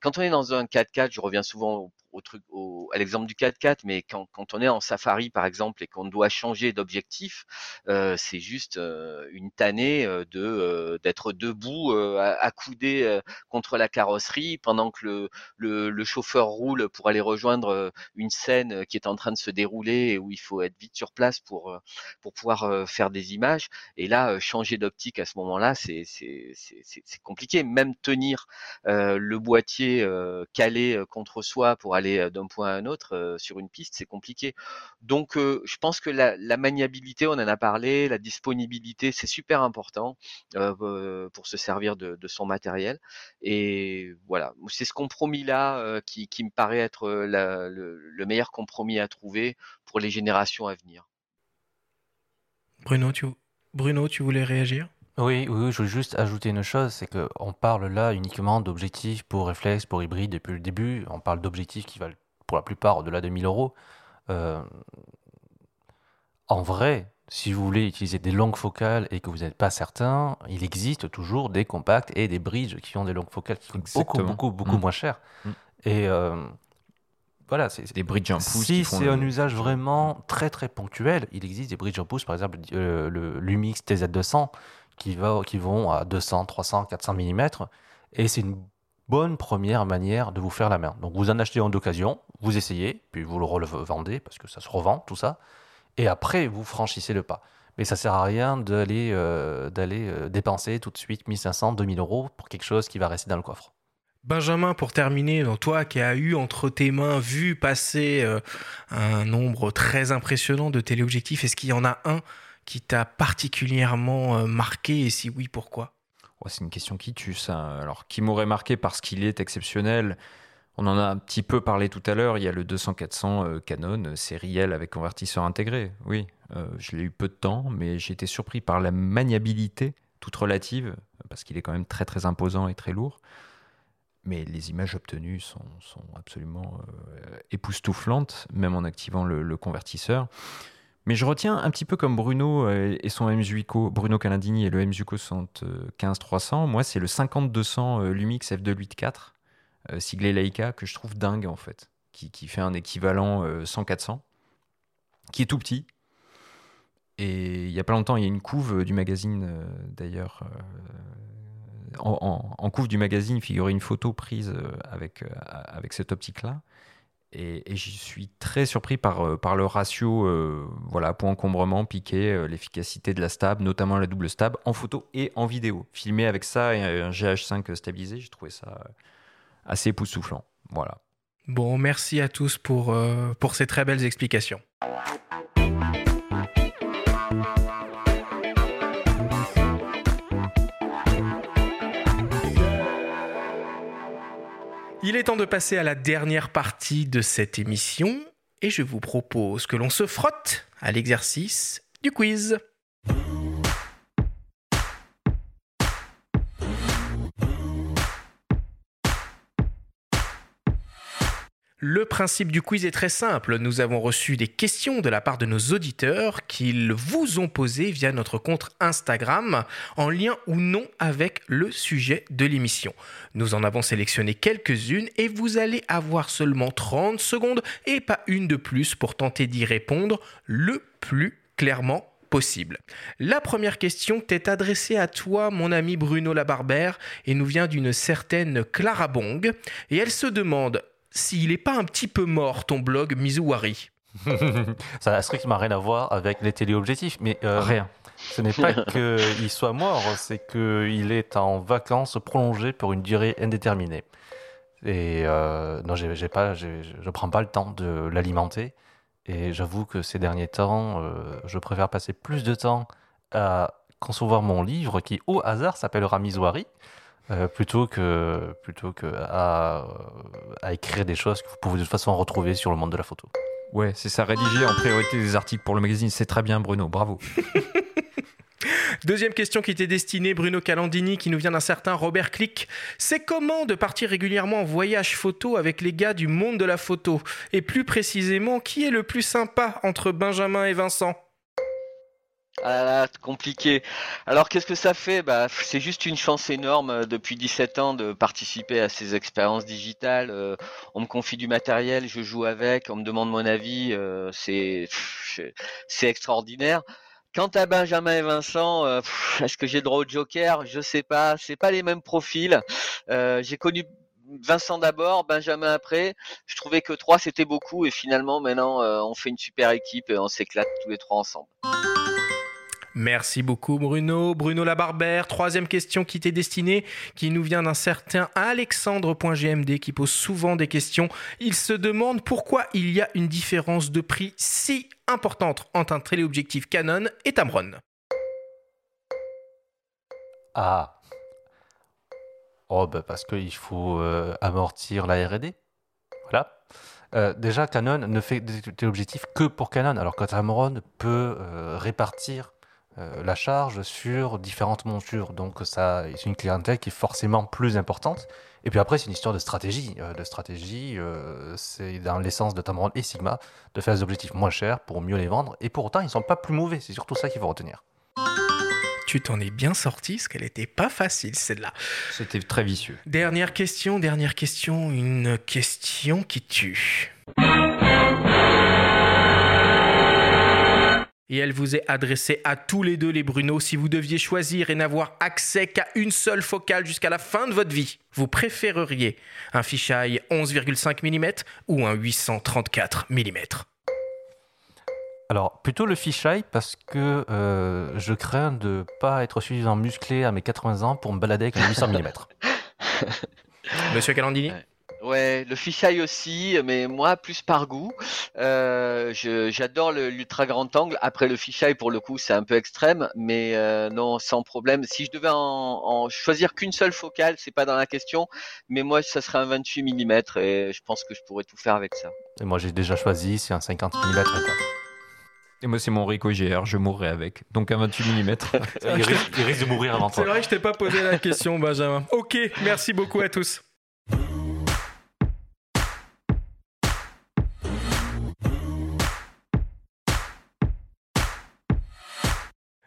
Quand on est dans un 4x4, je reviens souvent au truc, au, à l'exemple du 4x4, mais quand, quand, on est en safari par exemple et qu'on doit changer d'objectif, euh, c'est juste euh, une tannée euh, de euh, d'être debout, accoudé contre la carrosserie pendant que le, le, le, chauffeur roule pour aller rejoindre une scène qui est en train de se dérouler et où il faut être vite sur place pour pour pouvoir faire des images. Et là, changer d'optique à ce moment-là, c'est compliqué. Même tenir le boîtier calé contre soi pour aller d'un point à un autre sur une piste, c'est compliqué. Donc, je pense que la, maniabilité, on en a parlé, la disponibilité, c'est super important pour se servir de, son matériel. Et voilà, c'est ce compromis-là qui, me paraît être le, meilleur compromis à trouver pour les générations à venir. Bruno, tu voulais réagir? Oui, oui, je veux juste ajouter une chose, c'est qu'on parle là uniquement d'objectifs pour réflexe, pour hybride depuis le début. On parle d'objectifs qui valent pour la plupart au-delà de 1000 euros. Euh, en vrai, si vous voulez utiliser des longues focales et que vous n'êtes pas certain, il existe toujours des compacts et des bridges qui ont des longues focales qui coûtent beaucoup, beaucoup, beaucoup mm. moins cher. Mm. Et euh, voilà, c'est des bridges en pouce. Si c'est un usage vraiment très très ponctuel, il existe des bridges en pouce, par exemple euh, le Lumix TZ200 qui, vont à 200, 300, 400 mm. Et c'est une bonne première manière de vous faire la main. Donc vous en achetez en d'occasion, vous essayez, puis vous le revendez parce que ça se revend, tout ça. Et après, vous franchissez le pas. Mais ça sert à rien d'aller euh, euh, dépenser tout de suite 1500, 2000 euros pour quelque chose qui va rester dans le coffre. Benjamin, pour terminer, toi qui as eu entre tes mains, vu passer euh, un nombre très impressionnant de téléobjectifs, est-ce qu'il y en a un qui t'a particulièrement euh, marqué et si oui, pourquoi? C'est une question qui tue ça. Alors, qui m'aurait marqué parce qu'il est exceptionnel? On en a un petit peu parlé tout à l'heure, il y a le 200-400 euh, Canon euh, sériel avec convertisseur intégré. Oui, je l'ai eu peu de temps, mais j'ai été surpris par la maniabilité toute relative, parce qu'il est quand même très très imposant et très lourd. Mais les images obtenues sont, absolument époustouflantes, même en activant le convertisseur. Mais je retiens un petit peu comme Bruno euh, et son Mzuiko, Bruno Calandini et le Mzuiko 75-300. Moi, c'est le 50-200 euh, Lumix F284, euh, siglé Leica, que je trouve dingue en fait, qui, qui fait un équivalent 100-400, qui est tout petit. Et il y a pas longtemps, il y a une couve du magazine, d'ailleurs, en, en, couve du magazine figurait une photo prise avec, avec cette optique-là. Et, j'y suis très surpris par, euh, par le ratio euh, voilà, point encombrement, piqué, euh, l'efficacité de la stab, notamment la double stab, en photo et en vidéo. Filmé avec ça et un GH5 stabilisé, j'ai trouvé ça assez époustouflant. Voilà. Bon, merci à tous pour, pour ces très belles explications. Il est temps de passer à la dernière partie de cette émission et je vous propose que l'on se frotte à l'exercice du quiz. Le principe du quiz est très simple. Nous avons reçu des questions de la part de nos auditeurs qu'ils vous ont posées via notre compte Instagram en lien ou non avec le sujet de l'émission. Nous en avons sélectionné quelques-unes et vous allez avoir seulement 30 secondes et pas une de plus pour tenter d'y répondre le plus clairement possible. La première question t'est adressée à toi, mon ami Bruno Labarbère, et nous vient d'une certaine Clara Bong, et elle se demande s'il n'est pas un petit peu mort ton blog Mizuwari. Ça n'a strictement rien à voir avec les téléobjectifs, mais euh, rien. Ce n'est pas qu'il soit mort, c'est qu'il est en vacances prolongées pour une durée indéterminée. Et euh, non, j'ai pas, je ne prends pas le temps de l'alimenter. Et j'avoue que ces derniers temps, euh, je préfère passer plus de temps à concevoir mon livre qui, au hasard, s'appellera Misoiri, euh, plutôt que, plutôt que à, à, écrire des choses que vous pouvez de toute façon retrouver sur le monde de la photo. Ouais, c'est ça, rédiger en priorité des articles pour le magazine, c'est très bien Bruno, bravo. Deuxième question qui était destinée Bruno Calandini qui nous vient d'un certain Robert Click. C'est comment de partir régulièrement en voyage photo avec les gars du monde de la photo? Et plus précisément, qui est le plus sympa entre Benjamin et Vincent? Ah là, compliqué. Alors qu'est-ce que ça fait? Bah, C'est juste une chance énorme euh, depuis 17 ans de participer à ces expériences digitales. Euh, on me confie du matériel, je joue avec, on me demande mon avis, euh, c'est extraordinaire. Quant à Benjamin et Vincent, euh, est-ce que j'ai droit au Joker? Je sais pas. C'est pas les mêmes profils. Euh, j'ai connu Vincent d'abord, Benjamin après. Je trouvais que trois c'était beaucoup et finalement maintenant euh, on fait une super équipe et on s'éclate tous les trois ensemble. Merci beaucoup Bruno. Bruno Labarbère, troisième question qui t'est destinée, qui nous vient d'un certain Alexandre.gmd qui pose souvent des questions. Il se demande pourquoi il y a une différence de prix si importante entre un téléobjectif Canon et Tamron. Ah. Oh, bah parce qu'il faut euh, amortir la RD. Voilà. Euh, déjà, Canon ne fait des téléobjectifs que pour Canon, alors que Tamron peut euh, répartir euh, la charge sur différentes montures. Donc ça, c'est une clientèle qui est forcément plus importante. Et puis après, c'est une histoire de stratégie. Euh, de stratégie, euh, c'est dans l'essence de Tamron et Sigma de faire des objectifs moins chers pour mieux les vendre. Et pour autant, ils ne sont pas plus mauvais. C'est surtout ça qu'il faut retenir. Tu t'en es bien sorti, parce qu'elle n'était pas facile, celle-là. C'était très vicieux. Dernière question, dernière question, une question qui tue. Et elle vous est adressée à tous les deux les Bruno si vous deviez choisir et n'avoir accès qu'à une seule focale jusqu'à la fin de votre vie. Vous préféreriez un fisheye 11,5 mm ou un 834 mm alors, plutôt le fisheye parce que euh, je crains de ne pas être suffisamment musclé à mes 80 ans pour me balader avec un 800 mm. Monsieur Calandini? Ouais, le fisheye aussi, mais moi plus par goût. Euh, J'adore l'ultra grand angle. Après le fisheye pour le coup c'est un peu extrême, mais euh, non sans problème. Si je devais en, en choisir qu'une seule focale, c'est pas dans la question, mais moi ça serait un 28 mm et je pense que je pourrais tout faire avec ça. Et moi j'ai déjà choisi, c'est un 50 mm. Et moi, c'est mon Ricoh GR, je mourrai avec. Donc un 28 mm. il, risque, il risque de mourir avant toi. C'est vrai que je t'ai pas posé la question, Benjamin. Ok, merci beaucoup à tous.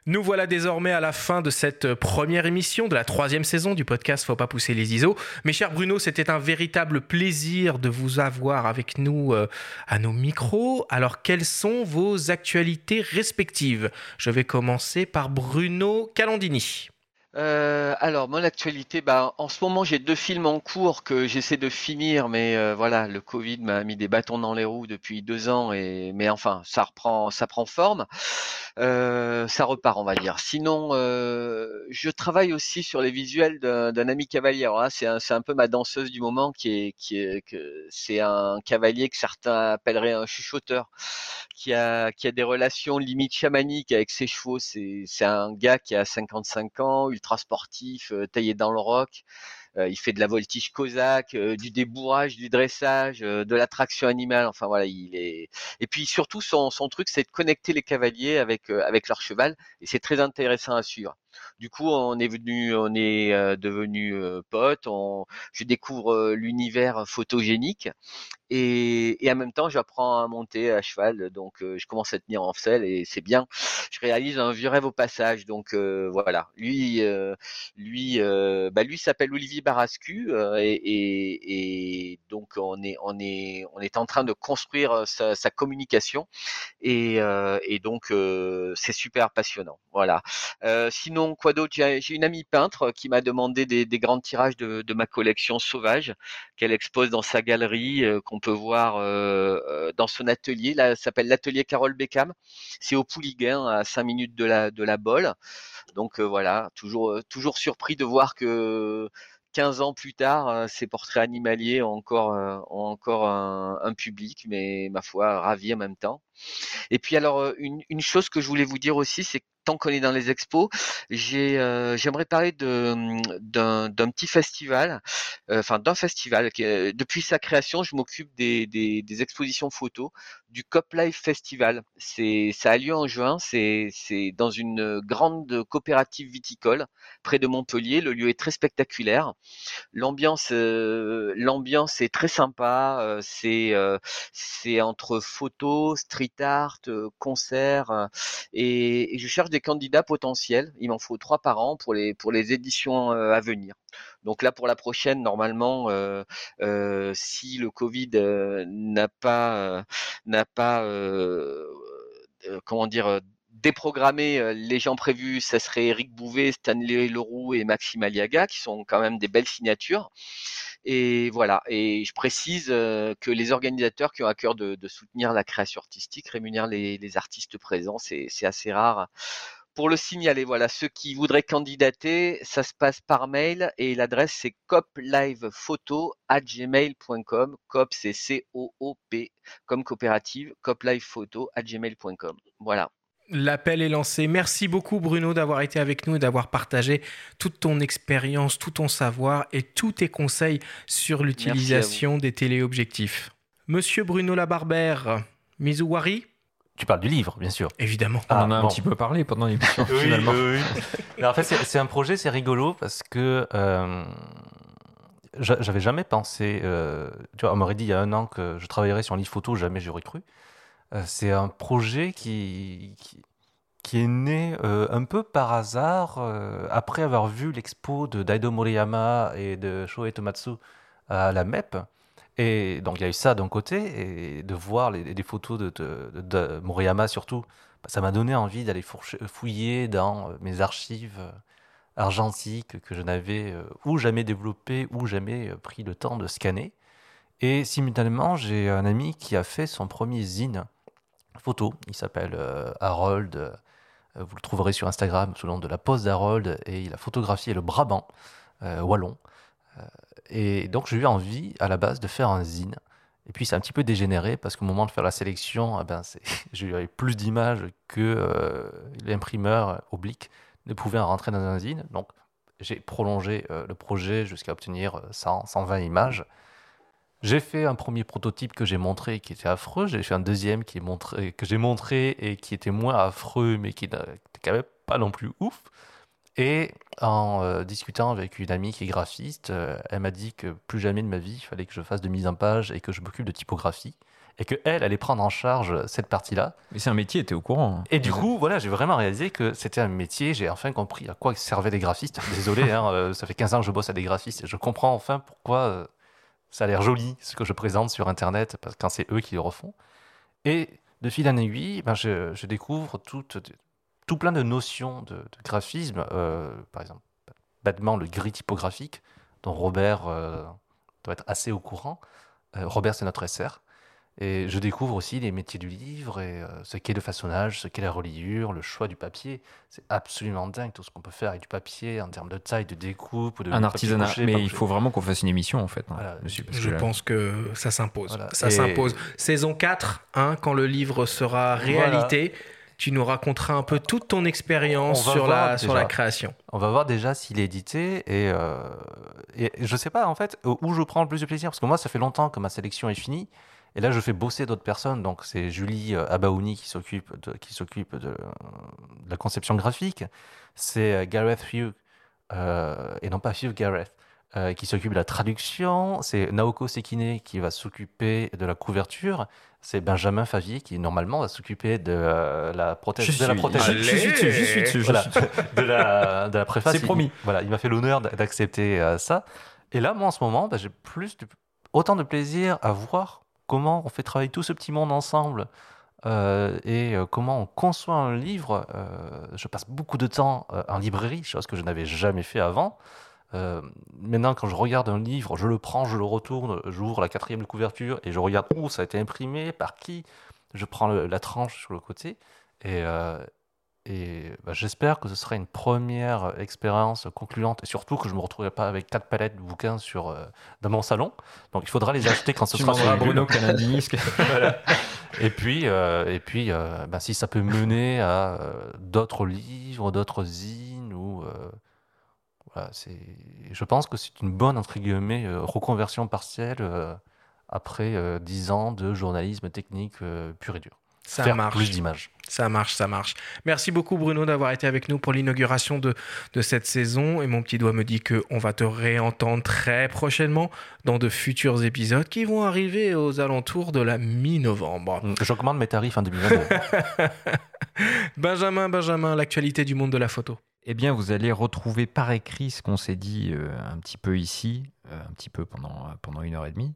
Nous voilà désormais à la fin de cette première émission de la troisième saison du podcast Faut pas pousser les ISO. Mes chers Bruno, c'était un véritable plaisir de vous avoir avec nous euh, à nos micros. Alors, quelles sont vos actualités respectives? Je vais commencer par Bruno Calandini. Euh, alors, mon actualité, bah, en ce moment, j'ai deux films en cours que j'essaie de finir, mais euh, voilà, le Covid m'a mis des bâtons dans les roues depuis deux ans, et mais enfin, ça reprend, ça prend forme, euh, ça repart, on va dire. Sinon, je travaille aussi sur les visuels d'un ami cavalier. c'est un, un, peu ma danseuse du moment, qui est, qui est, que c'est un cavalier que certains appelleraient un chuchoteur, qui a, qui a des relations limite chamaniques avec ses chevaux. C'est un gars qui a 55 ans sportif, euh, taillé dans le roc. Euh, il fait de la voltige cosaque, euh, du débourrage, du dressage, de l'attraction animale. Enfin voilà, il est. Et puis surtout son, son truc, c'est de connecter les cavaliers avec avec leur cheval, et c'est très intéressant à suivre. Du coup, on est venu, on est devenu potes. On, je découvre l'univers photogénique et, et, en même temps, j'apprends à monter à cheval. Donc, je commence à tenir en selle et c'est bien. je réalise un vieux rêve au passage. Donc voilà, lui, lui, bah, lui s'appelle Olivier Barascu et, donc on est, on est, on est en train de construire sa, communication et, donc c'est super passionnant. Voilà. sinon quoi d'autre? J'ai une amie peintre qui m'a demandé des, grands tirages de, ma collection sauvage qu'elle expose dans sa galerie qu'on peut voir dans son atelier. Là, s'appelle l'atelier Carole Beckham. C'est au Pouliguen, à 5 minutes de la, de la Bolle. Donc euh, voilà, toujours, euh, toujours surpris de voir que 15 ans plus tard, euh, ces portraits animaliers ont encore, ont encore un, public, mais ma foi, ravi en même temps. Et puis alors, une, une chose que je voulais vous dire aussi, c'est tant qu'on est dans les expos, euh, j'aimerais parler d'un, petit festival, euh, enfin d'un festival. Qui, depuis sa création, je m'occupe des, expositions photos du Cop Life Festival. Ça a lieu en juin. C'est, dans une grande coopérative viticole près de Montpellier. Le lieu est très spectaculaire. L'ambiance, euh, l'ambiance est très sympa. c'est, entre photos, street art, concerts, et je cherche des candidats potentiels. Il m'en faut trois par an pour les pour les éditions euh, à venir. Donc là pour la prochaine, normalement, euh, euh, si le Covid n'a pas n'a pas comment dire déprogrammé les gens prévus, ça serait Eric Bouvet, Stanley Leroux et Maxime Aliaga, qui sont quand même des belles signatures. Et voilà. Et je précise que les organisateurs qui ont à cœur de, soutenir la création artistique rémunèrent les, artistes présents. C'est assez rare pour le signaler. Voilà, ceux qui voudraient candidater, ça se passe par mail et l'adresse c'est coplivephoto@gmail.com. Cop c'est C O O P comme coopérative, coplivephoto@gmail.com. Voilà. L'appel est lancé. Merci beaucoup Bruno d'avoir été avec nous et d'avoir partagé toute ton expérience, tout ton savoir et tous tes conseils sur l'utilisation des téléobjectifs. Monsieur Bruno Labarbère, Mizuwari tu parles du livre, bien sûr. Évidemment. On en a un petit peu parlé pendant l'émission, oui, finalement. Oui, en fait, c'est un projet, c'est rigolo parce que euh, j'avais jamais pensé. Euh, tu vois, on m'aurait dit il y a un an que je travaillerais sur un livre photo, jamais j'aurais cru. Euh, c'est un projet qui, qui, est né euh, un peu par hasard euh, après avoir vu l'expo de Daido Moriyama et de Shohei Tomatsu à la MEP. Et donc il y a eu ça d'un côté, et de voir les, photos de, de, Moriyama surtout, bah, ça m'a donné envie d'aller fouiller dans mes archives argentiques que je n'avais ou jamais développées ou jamais pris le temps de scanner. Et simultanément, j'ai un ami qui a fait son premier zine photo. Il s'appelle euh, Harold. Euh, vous le trouverez sur Instagram sous le nom de la pose d'Harold. Et il a photographié le Brabant euh, wallon. et donc, j'ai eu envie, à la base, de faire un zine. Et puis, c'est un petit peu dégénéré parce qu'au moment de faire la sélection, eh ben, j'ai eu plus d'images que l'imprimeur oblique ne pouvait en rentrer dans un zine. Donc, j'ai prolongé le projet jusqu'à obtenir 100, 120 images. J'ai fait un premier prototype que j'ai montré qui était affreux. J'ai fait un deuxième qui est montré, que j'ai montré et qui était moins affreux, mais qui n'était quand même pas non plus ouf. Et en euh, discutant avec une amie qui est graphiste, euh, elle m'a dit que plus jamais de ma vie, il fallait que je fasse de mise en page et que je m'occupe de typographie. Et qu'elle allait prendre en charge cette partie-là. Mais c'est un métier, tu es au courant. Hein. Et du coup, voilà, j'ai vraiment réalisé que c'était un métier. J'ai enfin compris à quoi servaient les graphistes. Désolé, hein, euh, ça fait 15 ans que je bosse à des graphistes et je comprends enfin pourquoi ça a l'air joli ce que je présente sur Internet parce quand c'est eux qui le refont. Et de fil en aiguille, ben je, découvre tout, tout plein de notions de, graphisme. Euh, par exemple, bêtement le gris typographique, dont Robert euh, doit être assez au courant. Euh, Robert, c'est notre SR. Et je découvre aussi les métiers du livre et euh, ce qu'est le façonnage, ce qu'est la reliure, le choix du papier. C'est absolument dingue tout ce qu'on peut faire avec du papier en termes de taille, de découpe. De un artisanat. mais il faut vraiment qu'on fasse une émission en fait. Hein, je pense que ça s'impose. Ça s'impose. Saison 4, hein, quand le livre sera réalité. Tu nous raconteras un peu toute ton expérience sur, la, sur la création. On va voir déjà s'il est édité et, euh, et je sais pas en fait où je prends le plus de plaisir parce que moi ça fait longtemps que ma sélection est finie et là, je fais bosser d'autres personnes. Donc, c'est Julie euh, Abaouni qui s'occupe de, qui s'occupe de, la conception graphique. C'est euh, Gareth Hugh, euh, et non pas Hugh Gareth, euh, qui s'occupe de la traduction, c'est Naoko Sekine qui va s'occuper de la couverture, c'est Benjamin Favier qui normalement va s'occuper de la prothèse. de la prothèse. Je, suis dessus, je suis dessus. de, la, de la préface. C'est promis. voilà, il m'a fait l'honneur d'accepter ça. Et là, moi, en ce moment, bah, j'ai plus autant de plaisir à voir comment on fait travailler tout ce petit monde ensemble euh, et euh, comment on conçoit un livre. Euh, je passe beaucoup de temps en librairie, chose que je n'avais jamais fait avant. maintenant, quand je regarde un livre, je le prends, je le retourne, j'ouvre la quatrième couverture et je regarde où ça a été imprimé, par qui? Je prends la tranche sur le côté et, et bah, j'espère que ce sera une première expérience concluante et surtout que je ne me retrouverai pas avec quatre palettes de bouquins sur, euh, dans mon salon. Donc il faudra les acheter quand ce sera sur Bruno voilà. Et puis, euh, et puis euh, bah, si ça peut mener à d'autres livres, d'autres zines, ou, voilà, je pense que c'est une bonne entre guillemets, reconversion partielle après dix ans de journalisme technique pur et dur. Ça marche. plus d'images. Ça marche, ça marche. Merci beaucoup Bruno d'avoir été avec nous pour l'inauguration de, de cette saison. Et mon petit doigt me dit qu'on va te réentendre très prochainement dans de futurs épisodes qui vont arriver aux alentours de la mi-novembre. Mm, j'augmente mes tarifs en 2022. Benjamin, Benjamin, l'actualité du monde de la photo. Eh bien, vous allez retrouver par écrit ce qu'on s'est dit euh, un petit peu ici, euh, un petit peu pendant, pendant une heure et demie.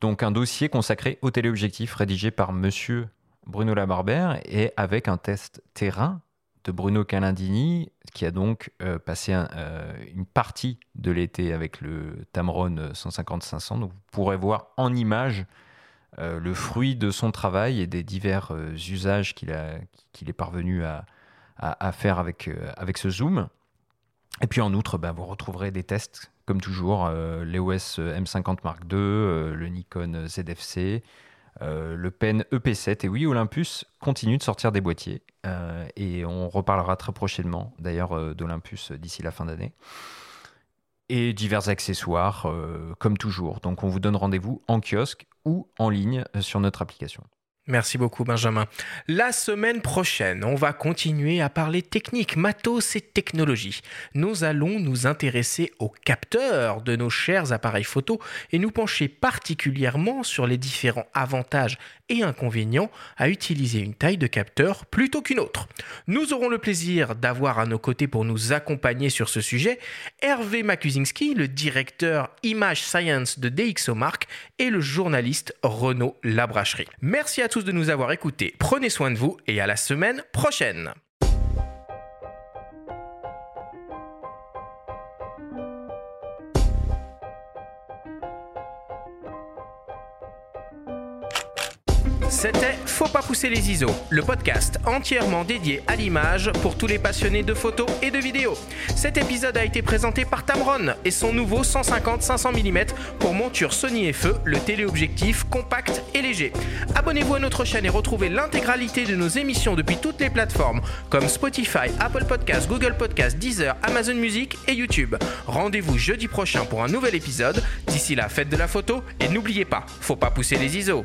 Donc un dossier consacré au téléobjectif rédigé par monsieur Bruno Labarbère et avec un test terrain de Bruno Calindini, qui a donc euh, passé euh, une partie de l'été avec le Tamron 150-500. Donc vous pourrez voir en image euh, le fruit de son travail et des divers usages qu'il est parvenu à, faire avec, avec ce zoom. Et puis en outre, ben, vous retrouverez des tests, comme toujours, l'EOS M50 Mark II, le Nikon ZFC, euh, le Pen EP7. Et oui, Olympus continue de sortir des boîtiers. Euh, et on reparlera très prochainement, d'ailleurs, euh, d'Olympus d'ici la fin d'année. Et divers accessoires, comme toujours. Donc on vous donne rendez-vous en kiosque ou en ligne sur notre application. Merci beaucoup Benjamin. La semaine prochaine, on va continuer à parler technique, matos et technologie. Nous allons nous intéresser aux capteurs de nos chers appareils photo et nous pencher particulièrement sur les différents avantages et inconvénients à utiliser une taille de capteur plutôt qu'une autre. Nous aurons le plaisir d'avoir à nos côtés pour nous accompagner sur ce sujet Hervé Makuzinski, le directeur Image Science de DxOMark et le journaliste Renaud Labracherie. Merci à de nous avoir écoutés. Prenez soin de vous et à la semaine prochaine. C'était Faut pas pousser les ISO, le podcast entièrement dédié à l'image pour tous les passionnés de photos et de vidéos. Cet épisode a été présenté par Tamron et son nouveau 150-500 mm pour monture Sony FE, le téléobjectif compact et léger. Abonnez-vous à notre chaîne et retrouvez l'intégralité de nos émissions depuis toutes les plateformes comme Spotify, Apple Podcasts, Google Podcasts, Deezer, Amazon Music et YouTube. Rendez-vous jeudi prochain pour un nouvel épisode. D'ici là, faites de la photo et n'oubliez pas, faut pas pousser les ISO.